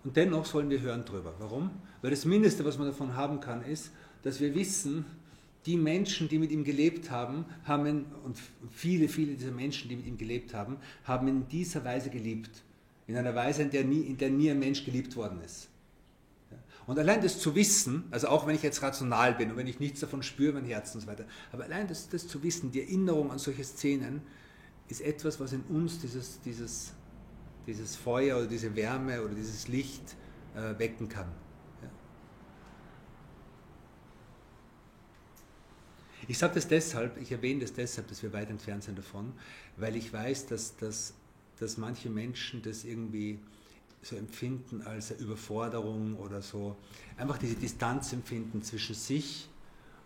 und dennoch sollen wir hören drüber. Warum? Weil das Mindeste, was man davon haben kann, ist, dass wir wissen, die Menschen, die mit ihm gelebt haben, haben, und viele, viele dieser Menschen, die mit ihm gelebt haben, haben in dieser Weise geliebt. In einer Weise, in der nie, in der nie ein Mensch geliebt worden ist. Und allein das zu wissen, also auch wenn ich jetzt rational bin und wenn ich nichts davon spüre, mein Herz und so weiter, aber allein das, das zu wissen, die Erinnerung an solche Szenen, ist etwas, was in uns dieses, dieses dieses Feuer oder diese Wärme oder dieses Licht äh, wecken kann. Ja. Ich sage das deshalb, ich erwähne das deshalb, dass wir weit entfernt sind davon, weil ich weiß, dass, dass, dass manche Menschen das irgendwie so empfinden als Überforderung oder so, einfach diese Distanz empfinden zwischen sich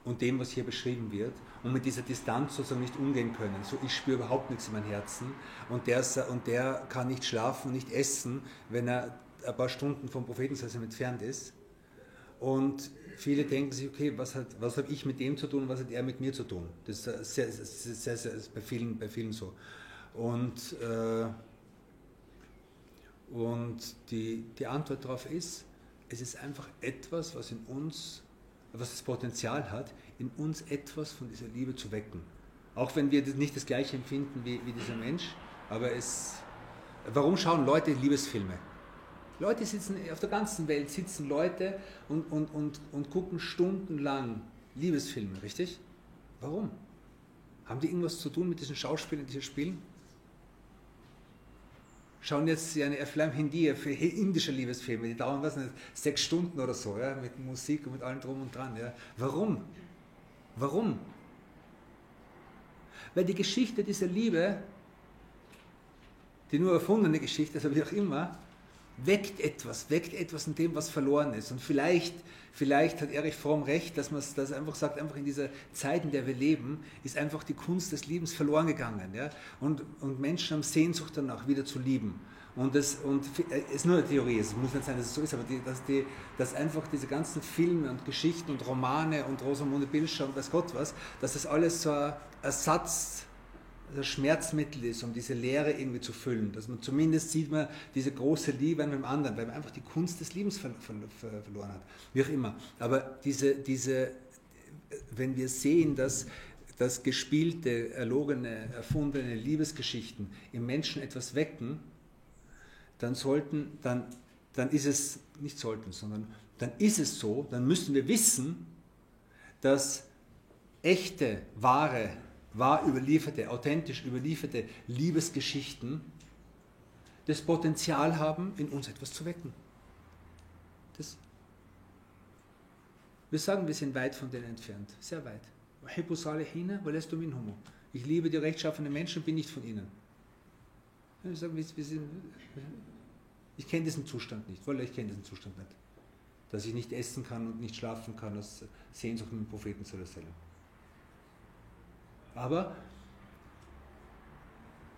und dem, was hier beschrieben wird und mit dieser Distanz sozusagen nicht umgehen können. So, ich spüre überhaupt nichts in meinem Herzen und der, und der kann nicht schlafen und nicht essen, wenn er ein paar Stunden vom Propheten entfernt ist. Und viele denken sich, okay, was, was habe ich mit dem zu tun, was hat er mit mir zu tun? Das ist, sehr, sehr, sehr, bei, vielen, bei vielen so. Und, äh, und die, die Antwort darauf ist, es ist einfach etwas, was in uns was das Potenzial hat, in uns etwas von dieser Liebe zu wecken. Auch wenn wir nicht das gleiche empfinden wie, wie dieser Mensch, aber es. Warum schauen Leute Liebesfilme? Leute sitzen auf der ganzen Welt, sitzen Leute und, und, und, und gucken stundenlang Liebesfilme, richtig? Warum? Haben die irgendwas zu tun mit diesen Schauspielern, die hier spielen? Schauen jetzt eine Film Hindi, für indische Liebesfilme, die dauern was nicht, sechs Stunden oder so, ja, mit Musik und mit allem drum und dran. Ja. Warum? Warum? Weil die Geschichte dieser Liebe, die nur erfundene Geschichte, also wie auch immer, weckt etwas, weckt etwas in dem, was verloren ist. Und vielleicht, vielleicht hat Erich Fromm recht, dass man das einfach sagt, einfach in dieser Zeit, in der wir leben, ist einfach die Kunst des Liebens verloren gegangen. Ja? Und, und Menschen haben Sehnsucht danach, wieder zu lieben. Und es und äh, ist nur eine Theorie, es muss nicht sein, dass es so ist, aber die, dass, die, dass einfach diese ganzen Filme und Geschichten und Romane und Rosamunde Pilcher und weiß Gott was, dass das alles so ein Ersatz das Schmerzmittel ist, um diese Leere irgendwie zu füllen. Dass man zumindest sieht man diese große Liebe an dem anderen, weil man einfach die Kunst des Lebens ver ver ver verloren hat. Wie auch immer. Aber diese, diese, wenn wir sehen, dass, dass gespielte, erlogene, erfundene Liebesgeschichten im Menschen etwas wecken, dann sollten, dann, dann ist es, nicht sollten, sondern dann ist es so, dann müssen wir wissen, dass echte, wahre wahr überlieferte, authentisch überlieferte Liebesgeschichten das Potenzial haben, in uns etwas zu wecken. Das wir sagen, wir sind weit von denen entfernt, sehr weit. Ich liebe die rechtschaffenen Menschen, bin nicht von ihnen. Wir sagen, wir sind, ich kenne diesen Zustand nicht, weil ich kenne diesen Zustand nicht. Dass ich nicht essen kann und nicht schlafen kann aus Sehnsucht mit dem Propheten zu erzählen. Aber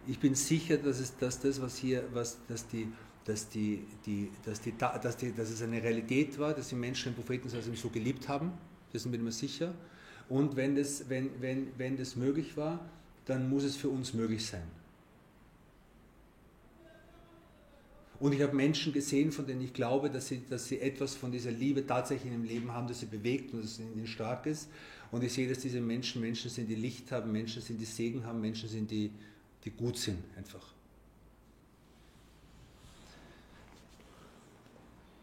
ich bin sicher, dass, es, dass das, was hier, was, dass, die, dass, die, die, dass, die, dass, die, dass es eine Realität war, dass die Menschen den Propheten so geliebt haben, dessen bin ich mir sicher. Und wenn das, wenn, wenn, wenn das möglich war, dann muss es für uns möglich sein. Und ich habe Menschen gesehen, von denen ich glaube, dass sie, dass sie etwas von dieser Liebe tatsächlich in ihrem Leben haben, das sie bewegt und das ihnen stark ist. Und ich sehe, dass diese Menschen Menschen sind, die Licht haben, Menschen sind, die Segen haben, Menschen sind, die, die gut sind einfach.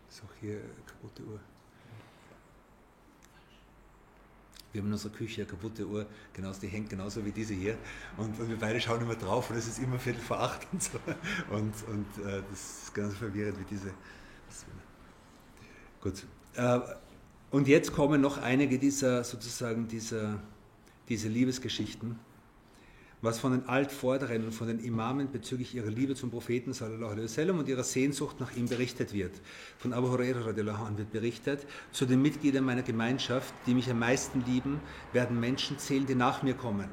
Ist auch hier eine kaputte Uhr. Wir haben in unserer Küche eine kaputte Uhr, genauso, die hängt genauso wie diese hier. Und, und wir beide schauen immer drauf und es ist immer Viertel vor acht und so. Und, und äh, das ist genauso verwirrend wie diese. Gut. Äh, und jetzt kommen noch einige dieser, sozusagen, dieser, dieser Liebesgeschichten, was von den Altvorderen und von den Imamen bezüglich ihrer Liebe zum Propheten sallallahu alaihi wasallam und ihrer Sehnsucht nach ihm berichtet wird. Von Abu Hurairah radiallahu anh wird berichtet, zu den Mitgliedern meiner Gemeinschaft, die mich am meisten lieben, werden Menschen zählen, die nach mir kommen.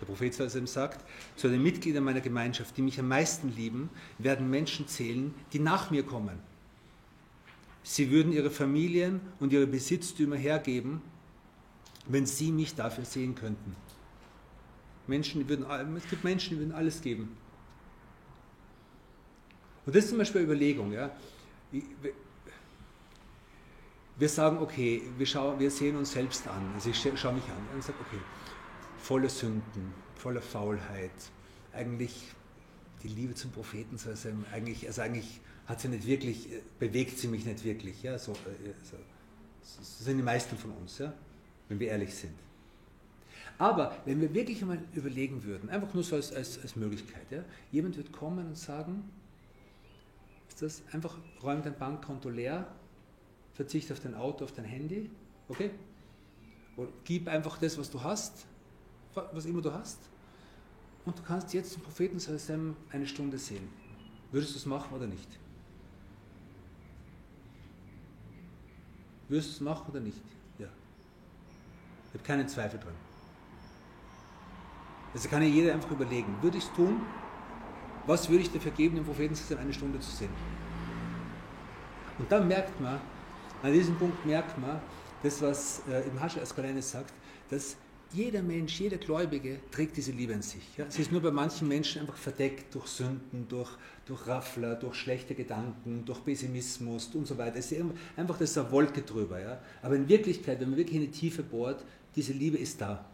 Der Prophet sallallahu sagt, zu den Mitgliedern meiner Gemeinschaft, die mich am meisten lieben, werden Menschen zählen, die nach mir kommen. Sie würden ihre Familien und ihre Besitztümer hergeben, wenn sie mich dafür sehen könnten. Menschen, würden, es gibt Menschen, die würden alles geben. Und das ist zum Beispiel eine Überlegung. Ja. Wir sagen, okay, wir, schauen, wir sehen uns selbst an. Also ich schaue mich an und sage, okay, volle Sünden, voller Faulheit, eigentlich die Liebe zum Propheten, also eigentlich, also eigentlich hat sie nicht wirklich, äh, bewegt sie mich nicht wirklich. Ja? So, äh, so, so sind die meisten von uns, ja? wenn wir ehrlich sind. Aber wenn wir wirklich einmal überlegen würden, einfach nur so als, als, als Möglichkeit, ja? jemand wird kommen und sagen, ist das einfach, räum dein Bankkonto leer, verzichte auf dein Auto, auf dein Handy, okay? Und gib einfach das, was du hast, was immer du hast, und du kannst jetzt den Propheten eine Stunde sehen. Würdest du es machen oder nicht? Wirst du es machen oder nicht? Ja. Ich habe keinen Zweifel dran. Also kann ja jeder einfach überlegen, würde ich es tun? Was würde ich dafür geben, den Propheten eine Stunde zu sehen? Und dann merkt man, an diesem Punkt merkt man, das, was äh, im Hasche Askalenes sagt, dass jeder Mensch, jeder Gläubige trägt diese Liebe in sich. Ja? Sie ist nur bei manchen Menschen einfach verdeckt durch Sünden, durch, durch Raffler, durch schlechte Gedanken, durch Pessimismus und so weiter. Es ist einfach das ist eine Wolke drüber. Ja? Aber in Wirklichkeit, wenn man wirklich in die Tiefe bohrt, diese Liebe ist da.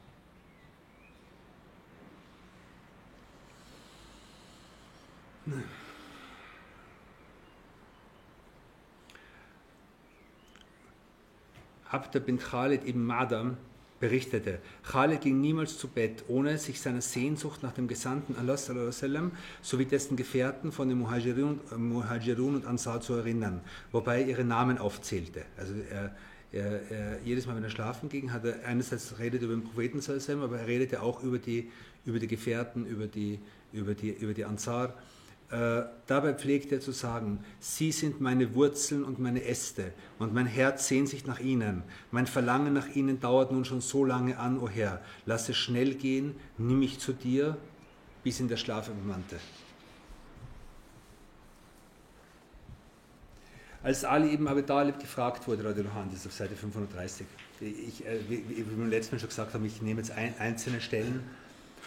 Abd bin Khalid ibn Madam berichtete, Khaled ging niemals zu Bett, ohne sich seiner Sehnsucht nach dem Gesandten Allah sowie dessen Gefährten von den Muhajirun, Muhajirun und Ansar zu erinnern, wobei er ihre Namen aufzählte. Also er, er, er, jedes Mal, wenn er schlafen ging, hat er einerseits redet über den Propheten sallam, aber er redete auch über die, über die Gefährten, über die, über die, über die Ansar äh, dabei pflegt er zu sagen, Sie sind meine Wurzeln und meine Äste, und mein Herz sehnt sich nach Ihnen. Mein Verlangen nach Ihnen dauert nun schon so lange an, o oh Herr. Lass es schnell gehen, nimm mich zu dir, bis in der Schlaf bemannte. Als Ali ibn Abi Talib gefragt wurde, Radio Lohan, das ist auf Seite 530, ich, äh, wie, wir beim letzten Mal schon gesagt haben, ich nehme jetzt ein, einzelne Stellen,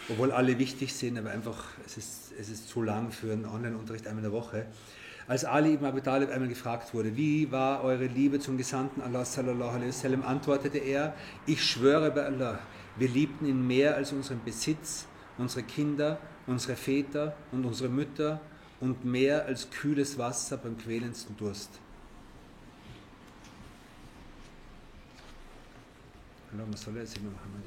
obwohl alle wichtig sind, aber einfach, es ist, es ist zu lang für einen Online-Unterricht einmal in der Woche. Als Ali ibn Abi Talib einmal gefragt wurde, wie war eure Liebe zum Gesandten Allah sallallahu alaihi wasallam, antwortete er, ich schwöre bei Allah, wir liebten ihn mehr als unseren Besitz, unsere Kinder, unsere Väter und unsere Mütter und mehr als kühles Wasser beim quälendsten Durst. اللهم صل على سيدنا محمد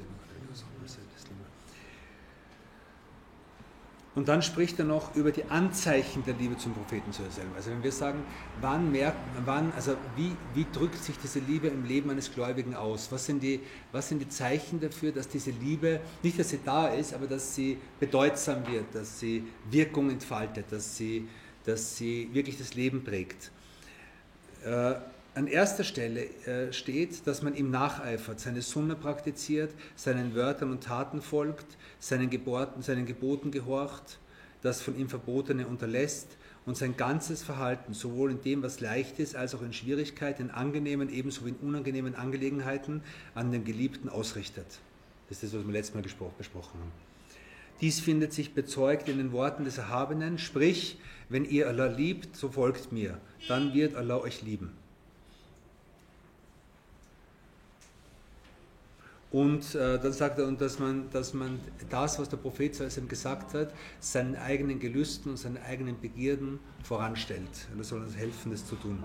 und dann spricht er noch über die Anzeichen der Liebe zum Propheten zu selber. Also wenn wir sagen, wann merkt, wann, also wie, wie drückt sich diese Liebe im Leben eines Gläubigen aus? Was sind, die, was sind die Zeichen dafür, dass diese Liebe, nicht dass sie da ist, aber dass sie bedeutsam wird, dass sie Wirkung entfaltet, dass sie, dass sie wirklich das Leben prägt? Äh, an erster Stelle äh, steht, dass man ihm nacheifert, seine Sunna praktiziert, seinen Wörtern und Taten folgt, seinen, Geborten, seinen Geboten gehorcht, das von ihm Verbotene unterlässt und sein ganzes Verhalten, sowohl in dem, was leicht ist, als auch in Schwierigkeiten, in angenehmen ebenso wie in unangenehmen Angelegenheiten, an den Geliebten ausrichtet. Das ist das, was wir letztes Mal besprochen haben. Dies findet sich bezeugt in den Worten des Erhabenen, sprich, wenn ihr Allah liebt, so folgt mir, dann wird Allah euch lieben. Und äh, dann sagt er, und dass man, dass man das, was der Prophet ihm gesagt hat, seinen eigenen Gelüsten und seinen eigenen Begierden voranstellt. Und er soll uns helfen, das zu tun.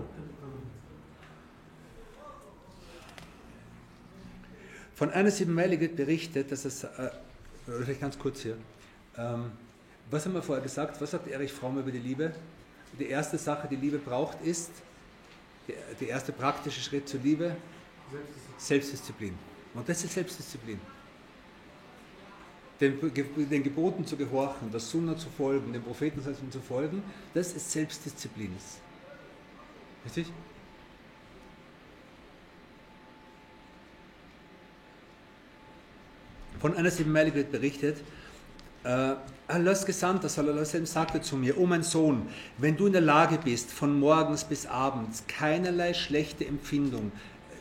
Von einer Siebenmeile wird berichtet, dass es, äh, vielleicht ganz kurz hier, ähm, was haben wir vorher gesagt? Was sagt Erich Fromm über die Liebe? Die erste Sache, die Liebe braucht, ist, der, der erste praktische Schritt zur Liebe, Selbstdisziplin. Selbstdisziplin. Und das ist Selbstdisziplin. Den, den Geboten zu gehorchen, der Sunna zu folgen, den Propheten zu folgen, das ist Selbstdisziplin. Richtig? Von einer Siebenmeile wird berichtet, äh, Allahs Gesandter sallam, sagte zu mir, O mein Sohn, wenn du in der Lage bist, von morgens bis abends keinerlei schlechte Empfindung,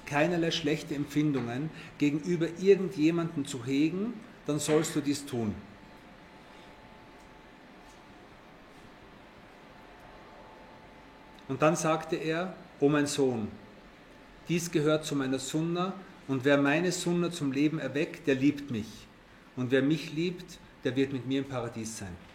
keinerlei schlechte Empfindungen gegenüber irgendjemandem zu hegen, dann sollst du dies tun. Und dann sagte er, O mein Sohn, dies gehört zu meiner Sunna und wer meine Sunna zum Leben erweckt, der liebt mich. Und wer mich liebt, der wird mit mir im Paradies sein.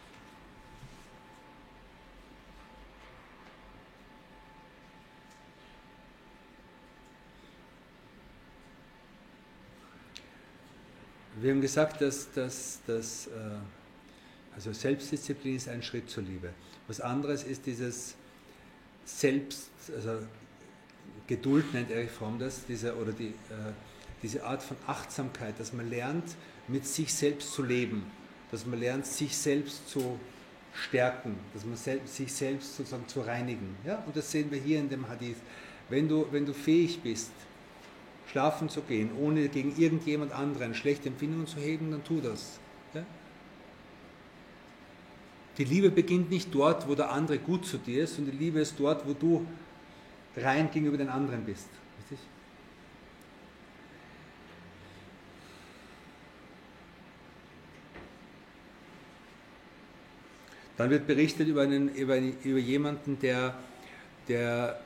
Wir haben gesagt, dass, dass, dass äh, also Selbstdisziplin ist ein Schritt zur Liebe. Was anderes ist dieses Selbst, also Geduld nennt Erich Fromm das, diese, oder die, äh, diese Art von Achtsamkeit, dass man lernt, mit sich selbst zu leben, dass man lernt, sich selbst zu stärken, dass man sel sich selbst sozusagen zu reinigen. Ja? Und das sehen wir hier in dem Hadith. Wenn du, wenn du fähig bist, schlafen zu gehen, ohne gegen irgendjemand anderen schlechte Empfindungen zu heben, dann tu das. Ja? Die Liebe beginnt nicht dort, wo der andere gut zu dir ist, sondern die Liebe ist dort, wo du rein gegenüber den anderen bist. Richtig? Dann wird berichtet über, einen, über, über jemanden, der, der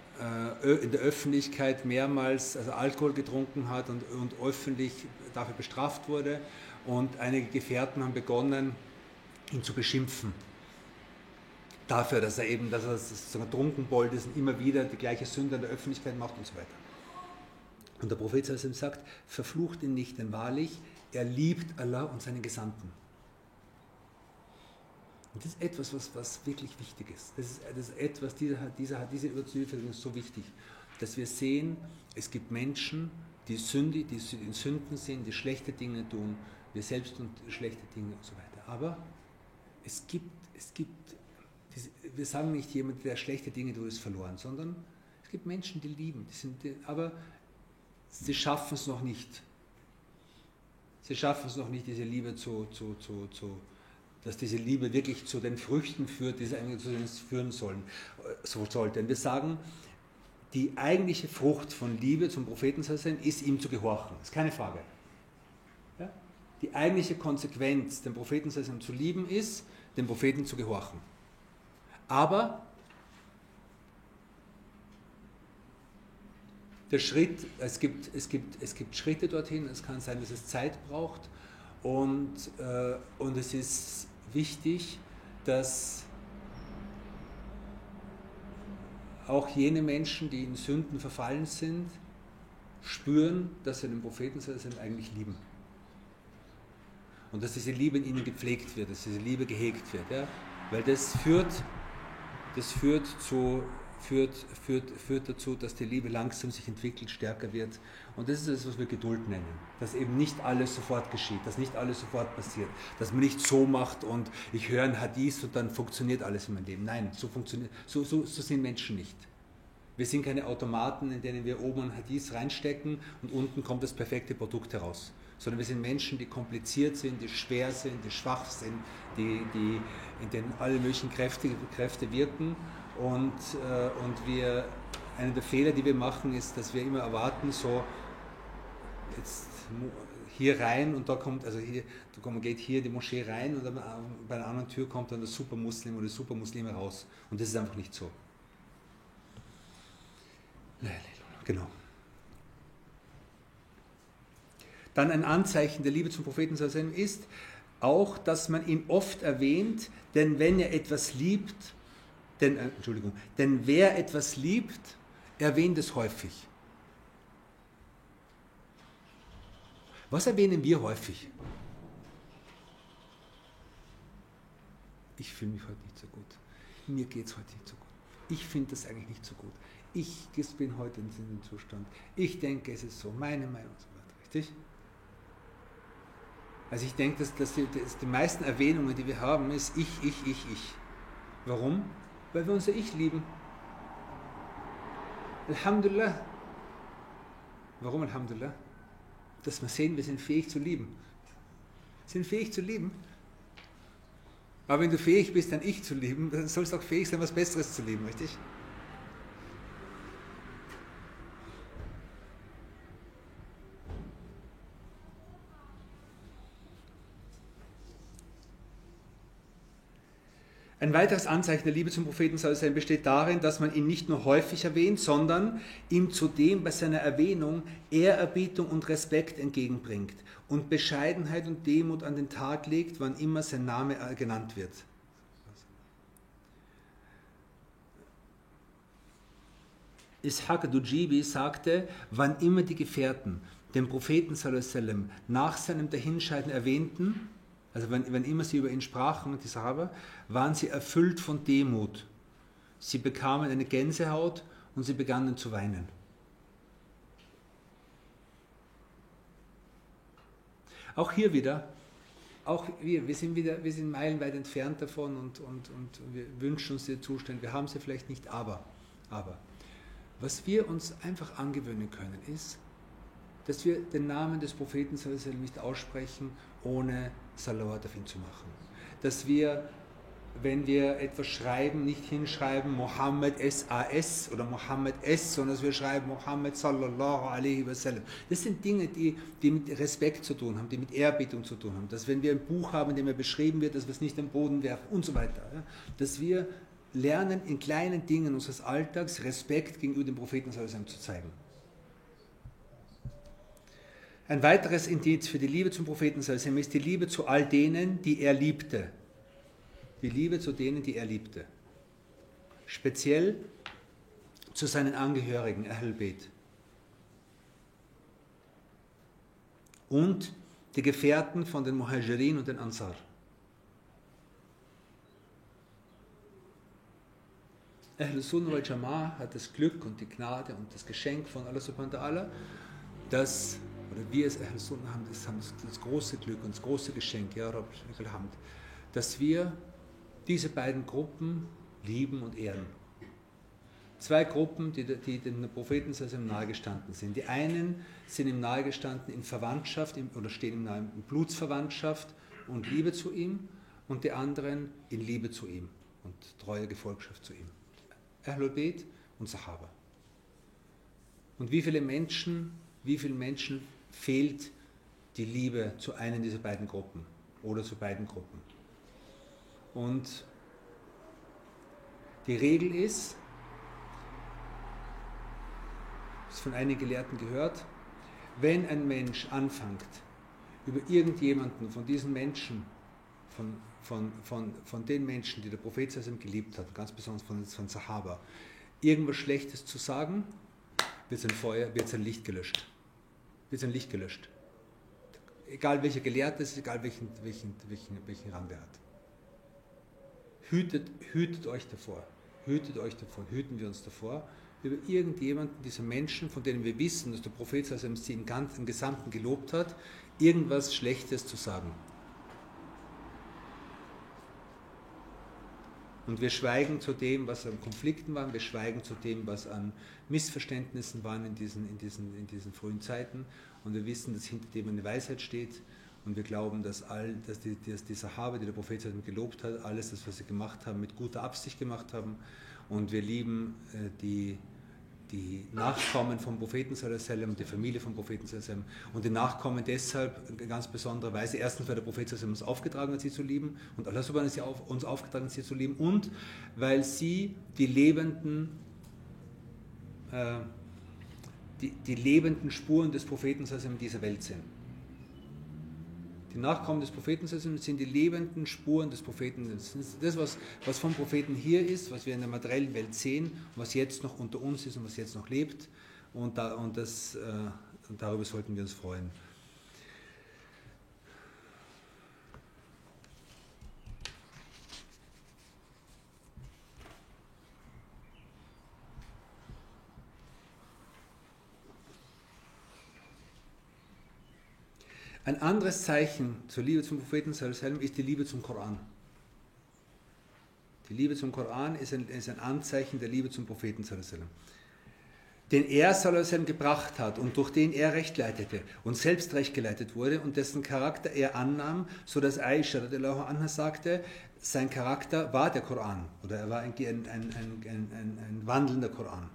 in der Öffentlichkeit mehrmals also Alkohol getrunken hat und, und öffentlich dafür bestraft wurde. Und einige Gefährten haben begonnen, ihn zu beschimpfen. Dafür, dass er eben, dass er sozusagen Trunkenbold ist und immer wieder die gleiche Sünde in der Öffentlichkeit macht und so weiter. Und der Prophet sagt, verflucht ihn nicht, denn wahrlich, er liebt Allah und seine Gesandten. Und das ist etwas, was, was wirklich wichtig ist. Das ist, das ist etwas, dieser, dieser, diese Überzeugung ist so wichtig, dass wir sehen, es gibt Menschen, die, Sünde, die in Sünden sind, die schlechte Dinge tun, wir selbst tun schlechte Dinge und so weiter. Aber es gibt, es gibt, wir sagen nicht jemand, der schlechte Dinge tut, ist verloren, sondern es gibt Menschen, die lieben, die sind, aber sie schaffen es noch nicht. Sie schaffen es noch nicht, diese Liebe zu, zu, zu, zu, dass diese Liebe wirklich zu den Früchten führt, die sie eigentlich zu denen führen sollen, so sollte. Und wir sagen, die eigentliche Frucht von Liebe zum Propheten ist ihm zu gehorchen. Das ist keine Frage. Ja? Die eigentliche Konsequenz, den Propheten zu lieben, ist, dem Propheten zu gehorchen. Aber der Schritt, es gibt, es, gibt, es gibt Schritte dorthin, es kann sein, dass es Zeit braucht und, äh, und es ist wichtig, dass auch jene Menschen, die in Sünden verfallen sind, spüren, dass sie den Propheten eigentlich lieben. Und dass diese Liebe in ihnen gepflegt wird, dass diese Liebe gehegt wird. Ja? Weil das führt, das führt zu führt, führt, führt dazu, dass die Liebe langsam sich entwickelt, stärker wird. Und das ist das, was wir Geduld nennen. Dass eben nicht alles sofort geschieht, dass nicht alles sofort passiert. Dass man nicht so macht und ich höre ein Hadith und dann funktioniert alles in meinem Leben. Nein, so, funktioniert, so, so, so sind Menschen nicht. Wir sind keine Automaten, in denen wir oben ein Hadith reinstecken und unten kommt das perfekte Produkt heraus. Sondern wir sind Menschen, die kompliziert sind, die schwer sind, die schwach sind, die, die, in denen alle möglichen Kräfte, Kräfte wirken und, äh, und wir, einer der Fehler, die wir machen, ist, dass wir immer erwarten, so jetzt hier rein und da kommt, also hier, man geht hier die Moschee rein und dann, bei einer anderen Tür kommt dann der Supermuslim oder die Supermuslime raus. Und das ist einfach nicht so. Genau. Dann ein Anzeichen der Liebe zum Propheten ist auch, dass man ihn oft erwähnt, denn wenn er etwas liebt, denn, äh, Entschuldigung, denn wer etwas liebt, erwähnt es häufig. Was erwähnen wir häufig? Ich fühle mich heute nicht so gut. Mir geht es heute nicht so gut. Ich finde das eigentlich nicht so gut. Ich bin heute in diesem Zustand. Ich denke, es ist so. Meine Meinung und so weiter. Richtig? Also ich denke, dass, dass, die, dass die meisten Erwähnungen, die wir haben, ist ich, ich, ich, ich. Warum? Weil wir unser Ich lieben. Alhamdulillah. Warum Alhamdulillah? Dass wir sehen, wir sind fähig zu lieben. Sind fähig zu lieben. Aber wenn du fähig bist, dein Ich zu lieben, dann sollst du auch fähig sein, was Besseres zu lieben, richtig? Ein weiteres Anzeichen der Liebe zum Propheten sein besteht darin, dass man ihn nicht nur häufig erwähnt, sondern ihm zudem bei seiner Erwähnung Ehrerbietung und Respekt entgegenbringt und Bescheidenheit und Demut an den Tag legt, wann immer sein Name genannt wird. Ishaq Dujibi sagte, wann immer die Gefährten den Propheten nach seinem Dahinscheiden erwähnten, also wenn, wenn immer sie über ihn sprachen, die Sahaba, waren sie erfüllt von Demut. Sie bekamen eine Gänsehaut und sie begannen zu weinen. Auch hier wieder, auch wir, wir sind wieder, wir sind meilenweit entfernt davon und, und, und wir wünschen uns diese Zustände. Wir haben sie vielleicht nicht, aber, aber was wir uns einfach angewöhnen können, ist, dass wir den Namen des Propheten nicht aussprechen, ohne Salawat auf ihn zu machen. Dass wir, wenn wir etwas schreiben, nicht hinschreiben Mohammed S.A.S. oder Mohammed S., sondern dass wir schreiben Mohammed sallallahu alaihi wasallam. Das sind Dinge, die, die mit Respekt zu tun haben, die mit Ehrbietung zu tun haben. Dass wenn wir ein Buch haben, in dem er beschrieben wird, dass wir es nicht am Boden werfen und so weiter. Dass wir lernen, in kleinen Dingen unseres Alltags Respekt gegenüber dem Propheten zu zeigen. Ein weiteres Indiz für die Liebe zum Propheten Salzem ist die Liebe zu all denen, die er liebte. Die Liebe zu denen, die er liebte. Speziell zu seinen Angehörigen, Ahlbet. und die Gefährten von den Muhajirin und den Ansar. Ahl Sunnah wal Jama'ah hat das Glück und die Gnade und das Geschenk von Allah subhanahu wa ta'ala, dass, oder wir als Ahl Sunnah haben das, haben das große Glück und das große Geschenk, ja, Rabb, dass wir diese beiden Gruppen lieben und ehren. Zwei Gruppen, die, die den Propheten nahegestanden sind. Die einen sind ihm nahegestanden in Verwandtschaft oder stehen ihm nahe in Blutsverwandtschaft und Liebe zu ihm und die anderen in Liebe zu ihm und treue Gefolgschaft zu ihm. Ahlul Bayt und Sahaba. Und wie viele Menschen, wie vielen Menschen fehlt die Liebe zu einer dieser beiden Gruppen oder zu beiden Gruppen? Und die Regel ist, das von einigen Gelehrten gehört, wenn ein Mensch anfängt, über irgendjemanden von diesen Menschen, von, von, von, von den Menschen, die der Prophet geliebt hat, ganz besonders von, von Sahaba, irgendwas Schlechtes zu sagen, wird sein Feuer, wird sein Licht gelöscht. Wird sein Licht gelöscht. Egal welcher Gelehrte ist, egal welchen, welchen, welchen, welchen Rang er hat. Hütet, hütet euch davor. Hütet euch davor. Hüten wir uns davor, über irgendjemanden dieser Menschen, von denen wir wissen, dass der Prophet sie im Gesamten gelobt hat, irgendwas Schlechtes zu sagen. Und wir schweigen zu dem, was an Konflikten waren, wir schweigen zu dem, was an Missverständnissen waren in diesen, in diesen, in diesen frühen Zeiten. Und wir wissen, dass hinter dem eine Weisheit steht. Und wir glauben, dass, all, dass, die, dass die Sahaba, die der Prophet gelobt hat, alles das, was sie gemacht haben, mit guter Absicht gemacht haben. Und wir lieben äh, die, die Nachkommen vom Propheten sallam, die Familie vom Propheten sallam, und die Nachkommen deshalb in ganz besonderer Weise. Erstens, weil der Prophet sallam, uns aufgetragen hat, sie zu lieben und Allah subhanahu ist auf, uns aufgetragen, sie zu lieben und weil sie die lebenden äh, die, die lebenden Spuren des Propheten sallam, in dieser Welt sind. Die Nachkommen des Propheten sind die lebenden Spuren des Propheten. Das ist das, was, was vom Propheten hier ist, was wir in der materiellen Welt sehen, was jetzt noch unter uns ist und was jetzt noch lebt. Und, da, und, das, äh, darüber sollten wir uns freuen. Ein anderes Zeichen zur Liebe zum Propheten ist die Liebe zum Koran. Die Liebe zum Koran ist ein, ist ein Anzeichen der Liebe zum Propheten, den er gebracht hat und durch den er Recht leitete und selbst Recht geleitet wurde und dessen Charakter er annahm, so dass Aisha anha sagte, sein Charakter war der Koran oder er war ein, ein, ein wandelnder Koran.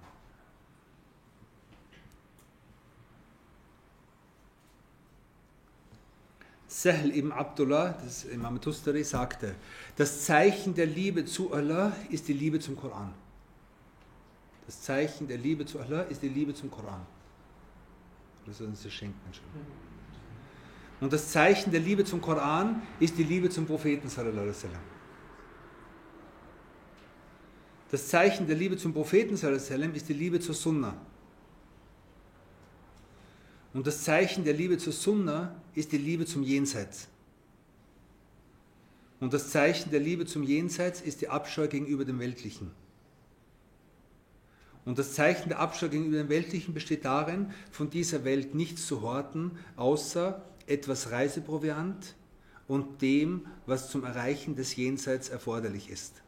Sahl ibn Abdullah, das Imam Tustari, sagte, das Zeichen der Liebe zu Allah ist die Liebe zum Koran. Das Zeichen der Liebe zu Allah ist die Liebe zum Koran. Das ist uns das schenken. Und das Zeichen der Liebe zum Koran ist die Liebe zum Propheten Das Zeichen der Liebe zum Propheten ist die Liebe zur Sunnah. Und das Zeichen der Liebe zur Sunna ist die Liebe zum Jenseits. Und das Zeichen der Liebe zum Jenseits ist die Abscheu gegenüber dem Weltlichen. Und das Zeichen der Abscheu gegenüber dem Weltlichen besteht darin, von dieser Welt nichts zu horten, außer etwas Reiseproviant und dem, was zum Erreichen des Jenseits erforderlich ist.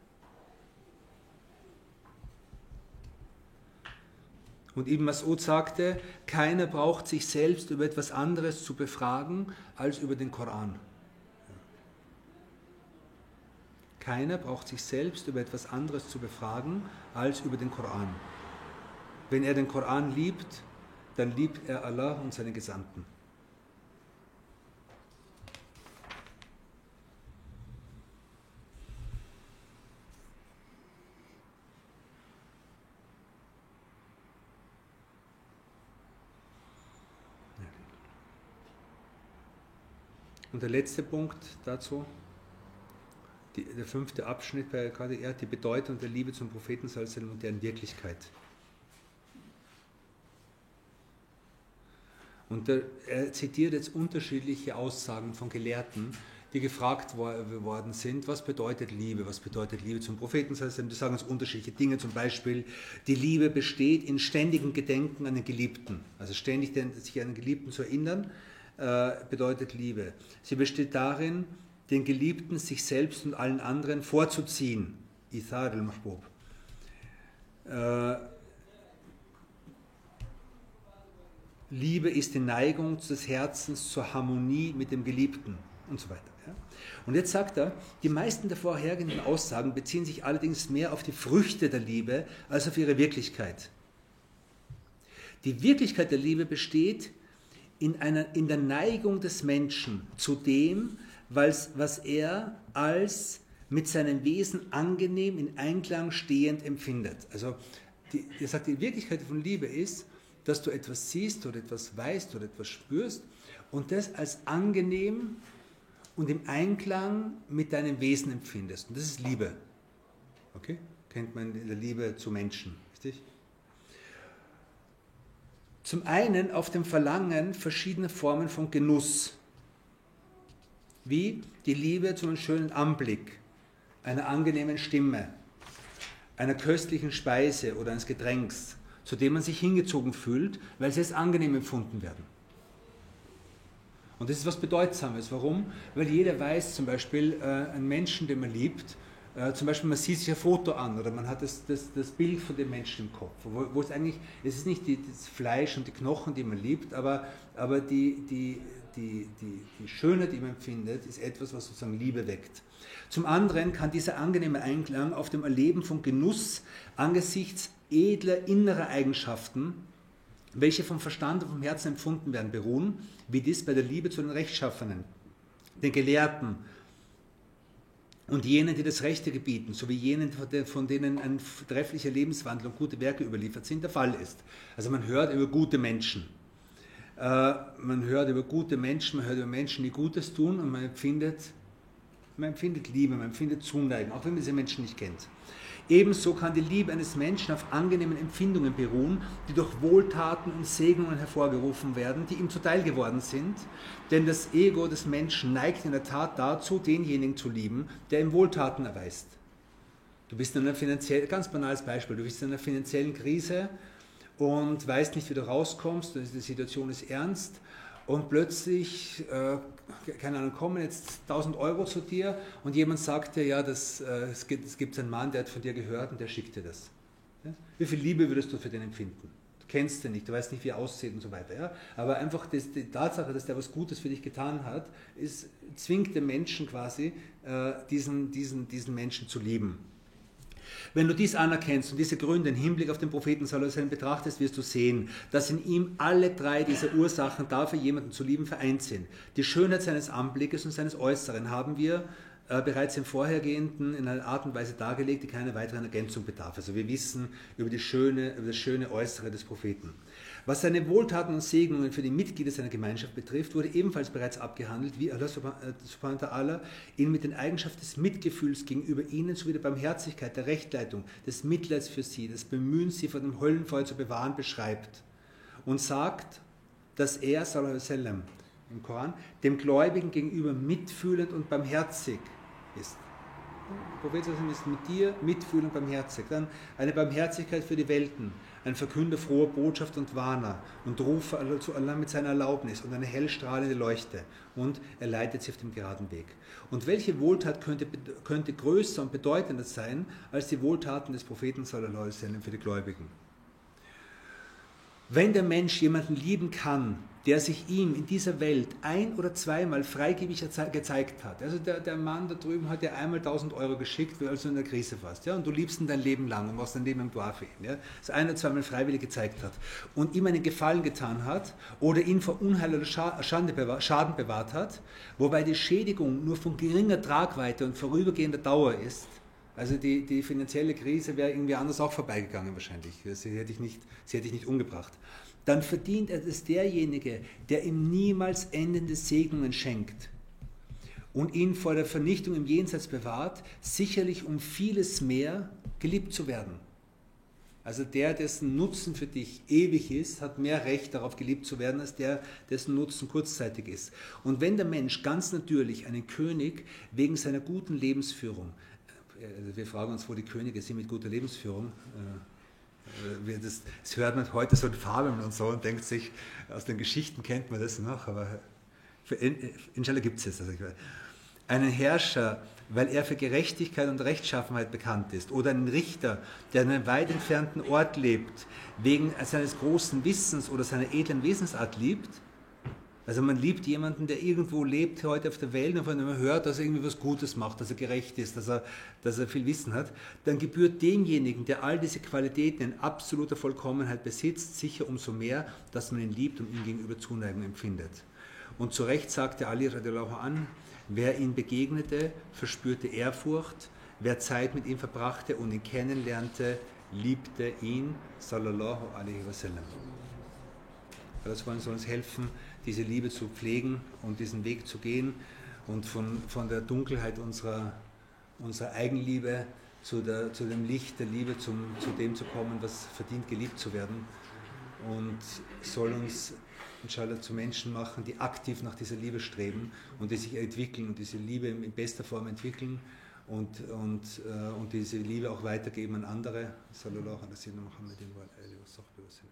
Und Ibn Mas'ud sagte, keiner braucht sich selbst über etwas anderes zu befragen als über den Koran. Keiner braucht sich selbst über etwas anderes zu befragen als über den Koran. Wenn er den Koran liebt, dann liebt er Allah und seine Gesandten. Und der letzte Punkt dazu, die, der fünfte Abschnitt bei KDR, die Bedeutung der Liebe zum Propheten und deren Wirklichkeit. Und er zitiert jetzt unterschiedliche Aussagen von Gelehrten, die gefragt worden sind, was bedeutet Liebe, was bedeutet Liebe zum Propheten. Das die sagen uns unterschiedliche Dinge, zum Beispiel, die Liebe besteht in ständigem Gedenken an den Geliebten. Also ständig sich an den Geliebten zu erinnern, äh, bedeutet Liebe. Sie besteht darin, den Geliebten sich selbst und allen anderen vorzuziehen. Ithar al-Mahbub. Äh, Liebe ist die Neigung des Herzens zur Harmonie mit dem Geliebten und so weiter. Und jetzt sagt er, die meisten der vorhergehenden Aussagen beziehen sich allerdings mehr auf die Früchte der Liebe als auf ihre Wirklichkeit. Die Wirklichkeit der Liebe besteht in, einer, in der Neigung des Menschen zu dem, was er als mit seinem Wesen angenehm in Einklang stehend empfindet. Also er sagt, die Wirklichkeit von Liebe ist, dass du etwas siehst oder etwas weißt oder etwas spürst und das als angenehm und im Einklang mit deinem Wesen empfindest. Und das ist Liebe. Okay? Kennt man in der Liebe zu Menschen, richtig? Zum einen auf dem Verlangen verschiedener Formen von Genuss, wie die Liebe zu einem schönen Anblick, einer angenehmen Stimme, einer köstlichen Speise oder eines Getränks, zu dem man sich hingezogen fühlt, weil sie als angenehm empfunden werden. Und das ist was Bedeutsames. Warum? Weil jeder weiß zum Beispiel, äh, einen Menschen, den man liebt, äh, zum Beispiel man sieht sich ein Foto an oder man hat das, das, das Bild von dem Menschen im Kopf, wo, wo es eigentlich, es ist nicht die, das Fleisch und die Knochen, die man liebt, aber, aber die, die, die, die, die Schönheit, die man empfindet, ist etwas, was sozusagen Liebe weckt. Zum anderen kann dieser angenehme Einklang auf dem Erleben von Genuss angesichts edler innerer Eigenschaften welche vom Verstand und vom Herzen empfunden werden, beruhen, wie dies bei der Liebe zu den Rechtschaffenen, den Gelehrten und jenen, die das Rechte gebieten, sowie jenen, von denen ein trefflicher Lebenswandel und gute Werke überliefert sind, der Fall ist. Also man hört über gute Menschen. Äh, man hört über gute Menschen, man hört über Menschen, die Gutes tun und man empfindet, man empfindet Liebe, man empfindet Zuneigung, auch wenn man diese Menschen nicht kennt. Ebenso kann die Liebe eines Menschen auf angenehmen Empfindungen beruhen, die durch Wohltaten und Segnungen hervorgerufen werden, die ihm zuteil geworden sind. Denn das Ego des Menschen neigt in der Tat dazu, denjenigen zu lieben, der ihm Wohltaten erweist. Du bist in einer finanziellen, ganz banales Beispiel, du bist in einer finanziellen Krise und weißt nicht, wie du rauskommst, die Situation ist ernst und plötzlich, äh, keine Ahnung, kommen jetzt 1000 Euro zu dir und jemand sagt dir, ja, das, äh, es, gibt, es gibt einen Mann, der hat von dir gehört und der schickt dir das. Ja? Wie viel Liebe würdest du für den empfinden? Du kennst den nicht, du weißt nicht, wie er aussieht und so weiter. Ja? Aber einfach das, die Tatsache, dass der was Gutes für dich getan hat, ist, zwingt den Menschen quasi, äh, diesen, diesen, diesen Menschen zu lieben. Wenn du dies anerkennst und diese Gründe im Hinblick auf den Propheten Salomon betrachtest, wirst du sehen, dass in ihm alle drei dieser Ursachen dafür, jemanden zu lieben, vereint sind. Die Schönheit seines Anblickes und seines Äußeren haben wir äh, bereits im Vorhergehenden in einer Art und Weise dargelegt, die keine weiteren Ergänzung bedarf. Also wir wissen über, schöne, über das schöne Äußere des Propheten. Was seine Wohltaten und Segnungen für die Mitglieder seiner Gemeinschaft betrifft, wurde ebenfalls bereits abgehandelt, wie Allah subhanahu wa ihn mit den Eigenschaften des Mitgefühls gegenüber ihnen sowie der Barmherzigkeit, der Rechtleitung, des Mitleids für sie, des Bemühens, sie vor dem Höllenfeuer zu bewahren, beschreibt und sagt, dass er, sallam, im Koran, dem Gläubigen gegenüber mitfühlend und barmherzig ist. Der Prophet ist mit dir mitfühlend und barmherzig. Dann eine Barmherzigkeit für die Welten, ein Verkünder froher Botschaft und Warner und rufe zu Allah mit seiner Erlaubnis und eine hellstrahlende Leuchte und er leitet sie auf dem geraden Weg. Und welche Wohltat könnte, könnte größer und bedeutender sein als die Wohltaten des Propheten sallallahu alaihi wasallam für die Gläubigen? Wenn der Mensch jemanden lieben kann, der sich ihm in dieser Welt ein- oder zweimal freigebig gezeigt hat. Also der, der Mann da drüben hat dir einmal 1000 Euro geschickt, weil du in der Krise warst. Ja? Und du liebst ihn dein Leben lang und machst dein Leben im Dua für. Ja? Das ein- oder zweimal freiwillig gezeigt hat und ihm einen Gefallen getan hat oder ihn vor Unheil oder Schande bewahrt, Schaden bewahrt hat, wobei die Schädigung nur von geringer Tragweite und vorübergehender Dauer ist, also die, die finanzielle Krise wäre irgendwie anders auch vorbeigegangen wahrscheinlich. Sie hätte ich nicht, sie hätte ich nicht umgebracht dann verdient er es derjenige, der ihm niemals endende Segnungen schenkt und ihn vor der Vernichtung im Jenseits bewahrt, sicherlich um vieles mehr geliebt zu werden. Also der, dessen Nutzen für dich ewig ist, hat mehr Recht darauf geliebt zu werden, als der, dessen Nutzen kurzzeitig ist. Und wenn der Mensch ganz natürlich einen König wegen seiner guten Lebensführung, also wir fragen uns, wo die Könige sind mit guter Lebensführung, äh, das, das, hört man heute so in Fabeln und so und denkt sich, aus den Geschichten kennt man das noch, aber inshallah gibt es jetzt. Also einen Herrscher, weil er für Gerechtigkeit und Rechtschaffenheit bekannt ist, oder einen Richter, der in einem weit entfernten Ort lebt, wegen seines großen Wissens oder seiner edlen Wesensart liebt. Also man liebt jemanden, der irgendwo lebt heute auf der Welt und von dem man hört, dass er irgendwie was Gutes macht, dass er gerecht ist, dass er, dass er viel Wissen hat. Dann gebührt demjenigen, der all diese Qualitäten in absoluter Vollkommenheit besitzt, sicher umso mehr, dass man ihn liebt und ihm gegenüber Zuneigung empfindet. Und zu Recht sagte Ali radiallahu an, Wer ihn begegnete, verspürte Ehrfurcht. Wer Zeit mit ihm verbrachte und ihn kennenlernte, liebte ihn, sallallahu alaihi wasallam. Das wollen soll uns helfen, diese Liebe zu pflegen und diesen Weg zu gehen und von, von der Dunkelheit unserer, unserer Eigenliebe zu, der, zu dem Licht der Liebe, zum, zu dem zu kommen, was verdient, geliebt zu werden. Und soll uns inshallah zu Menschen machen, die aktiv nach dieser Liebe streben und die sich entwickeln und diese Liebe in bester Form entwickeln und, und, äh, und diese Liebe auch weitergeben an andere. Sallallahu alaihi wa sallam.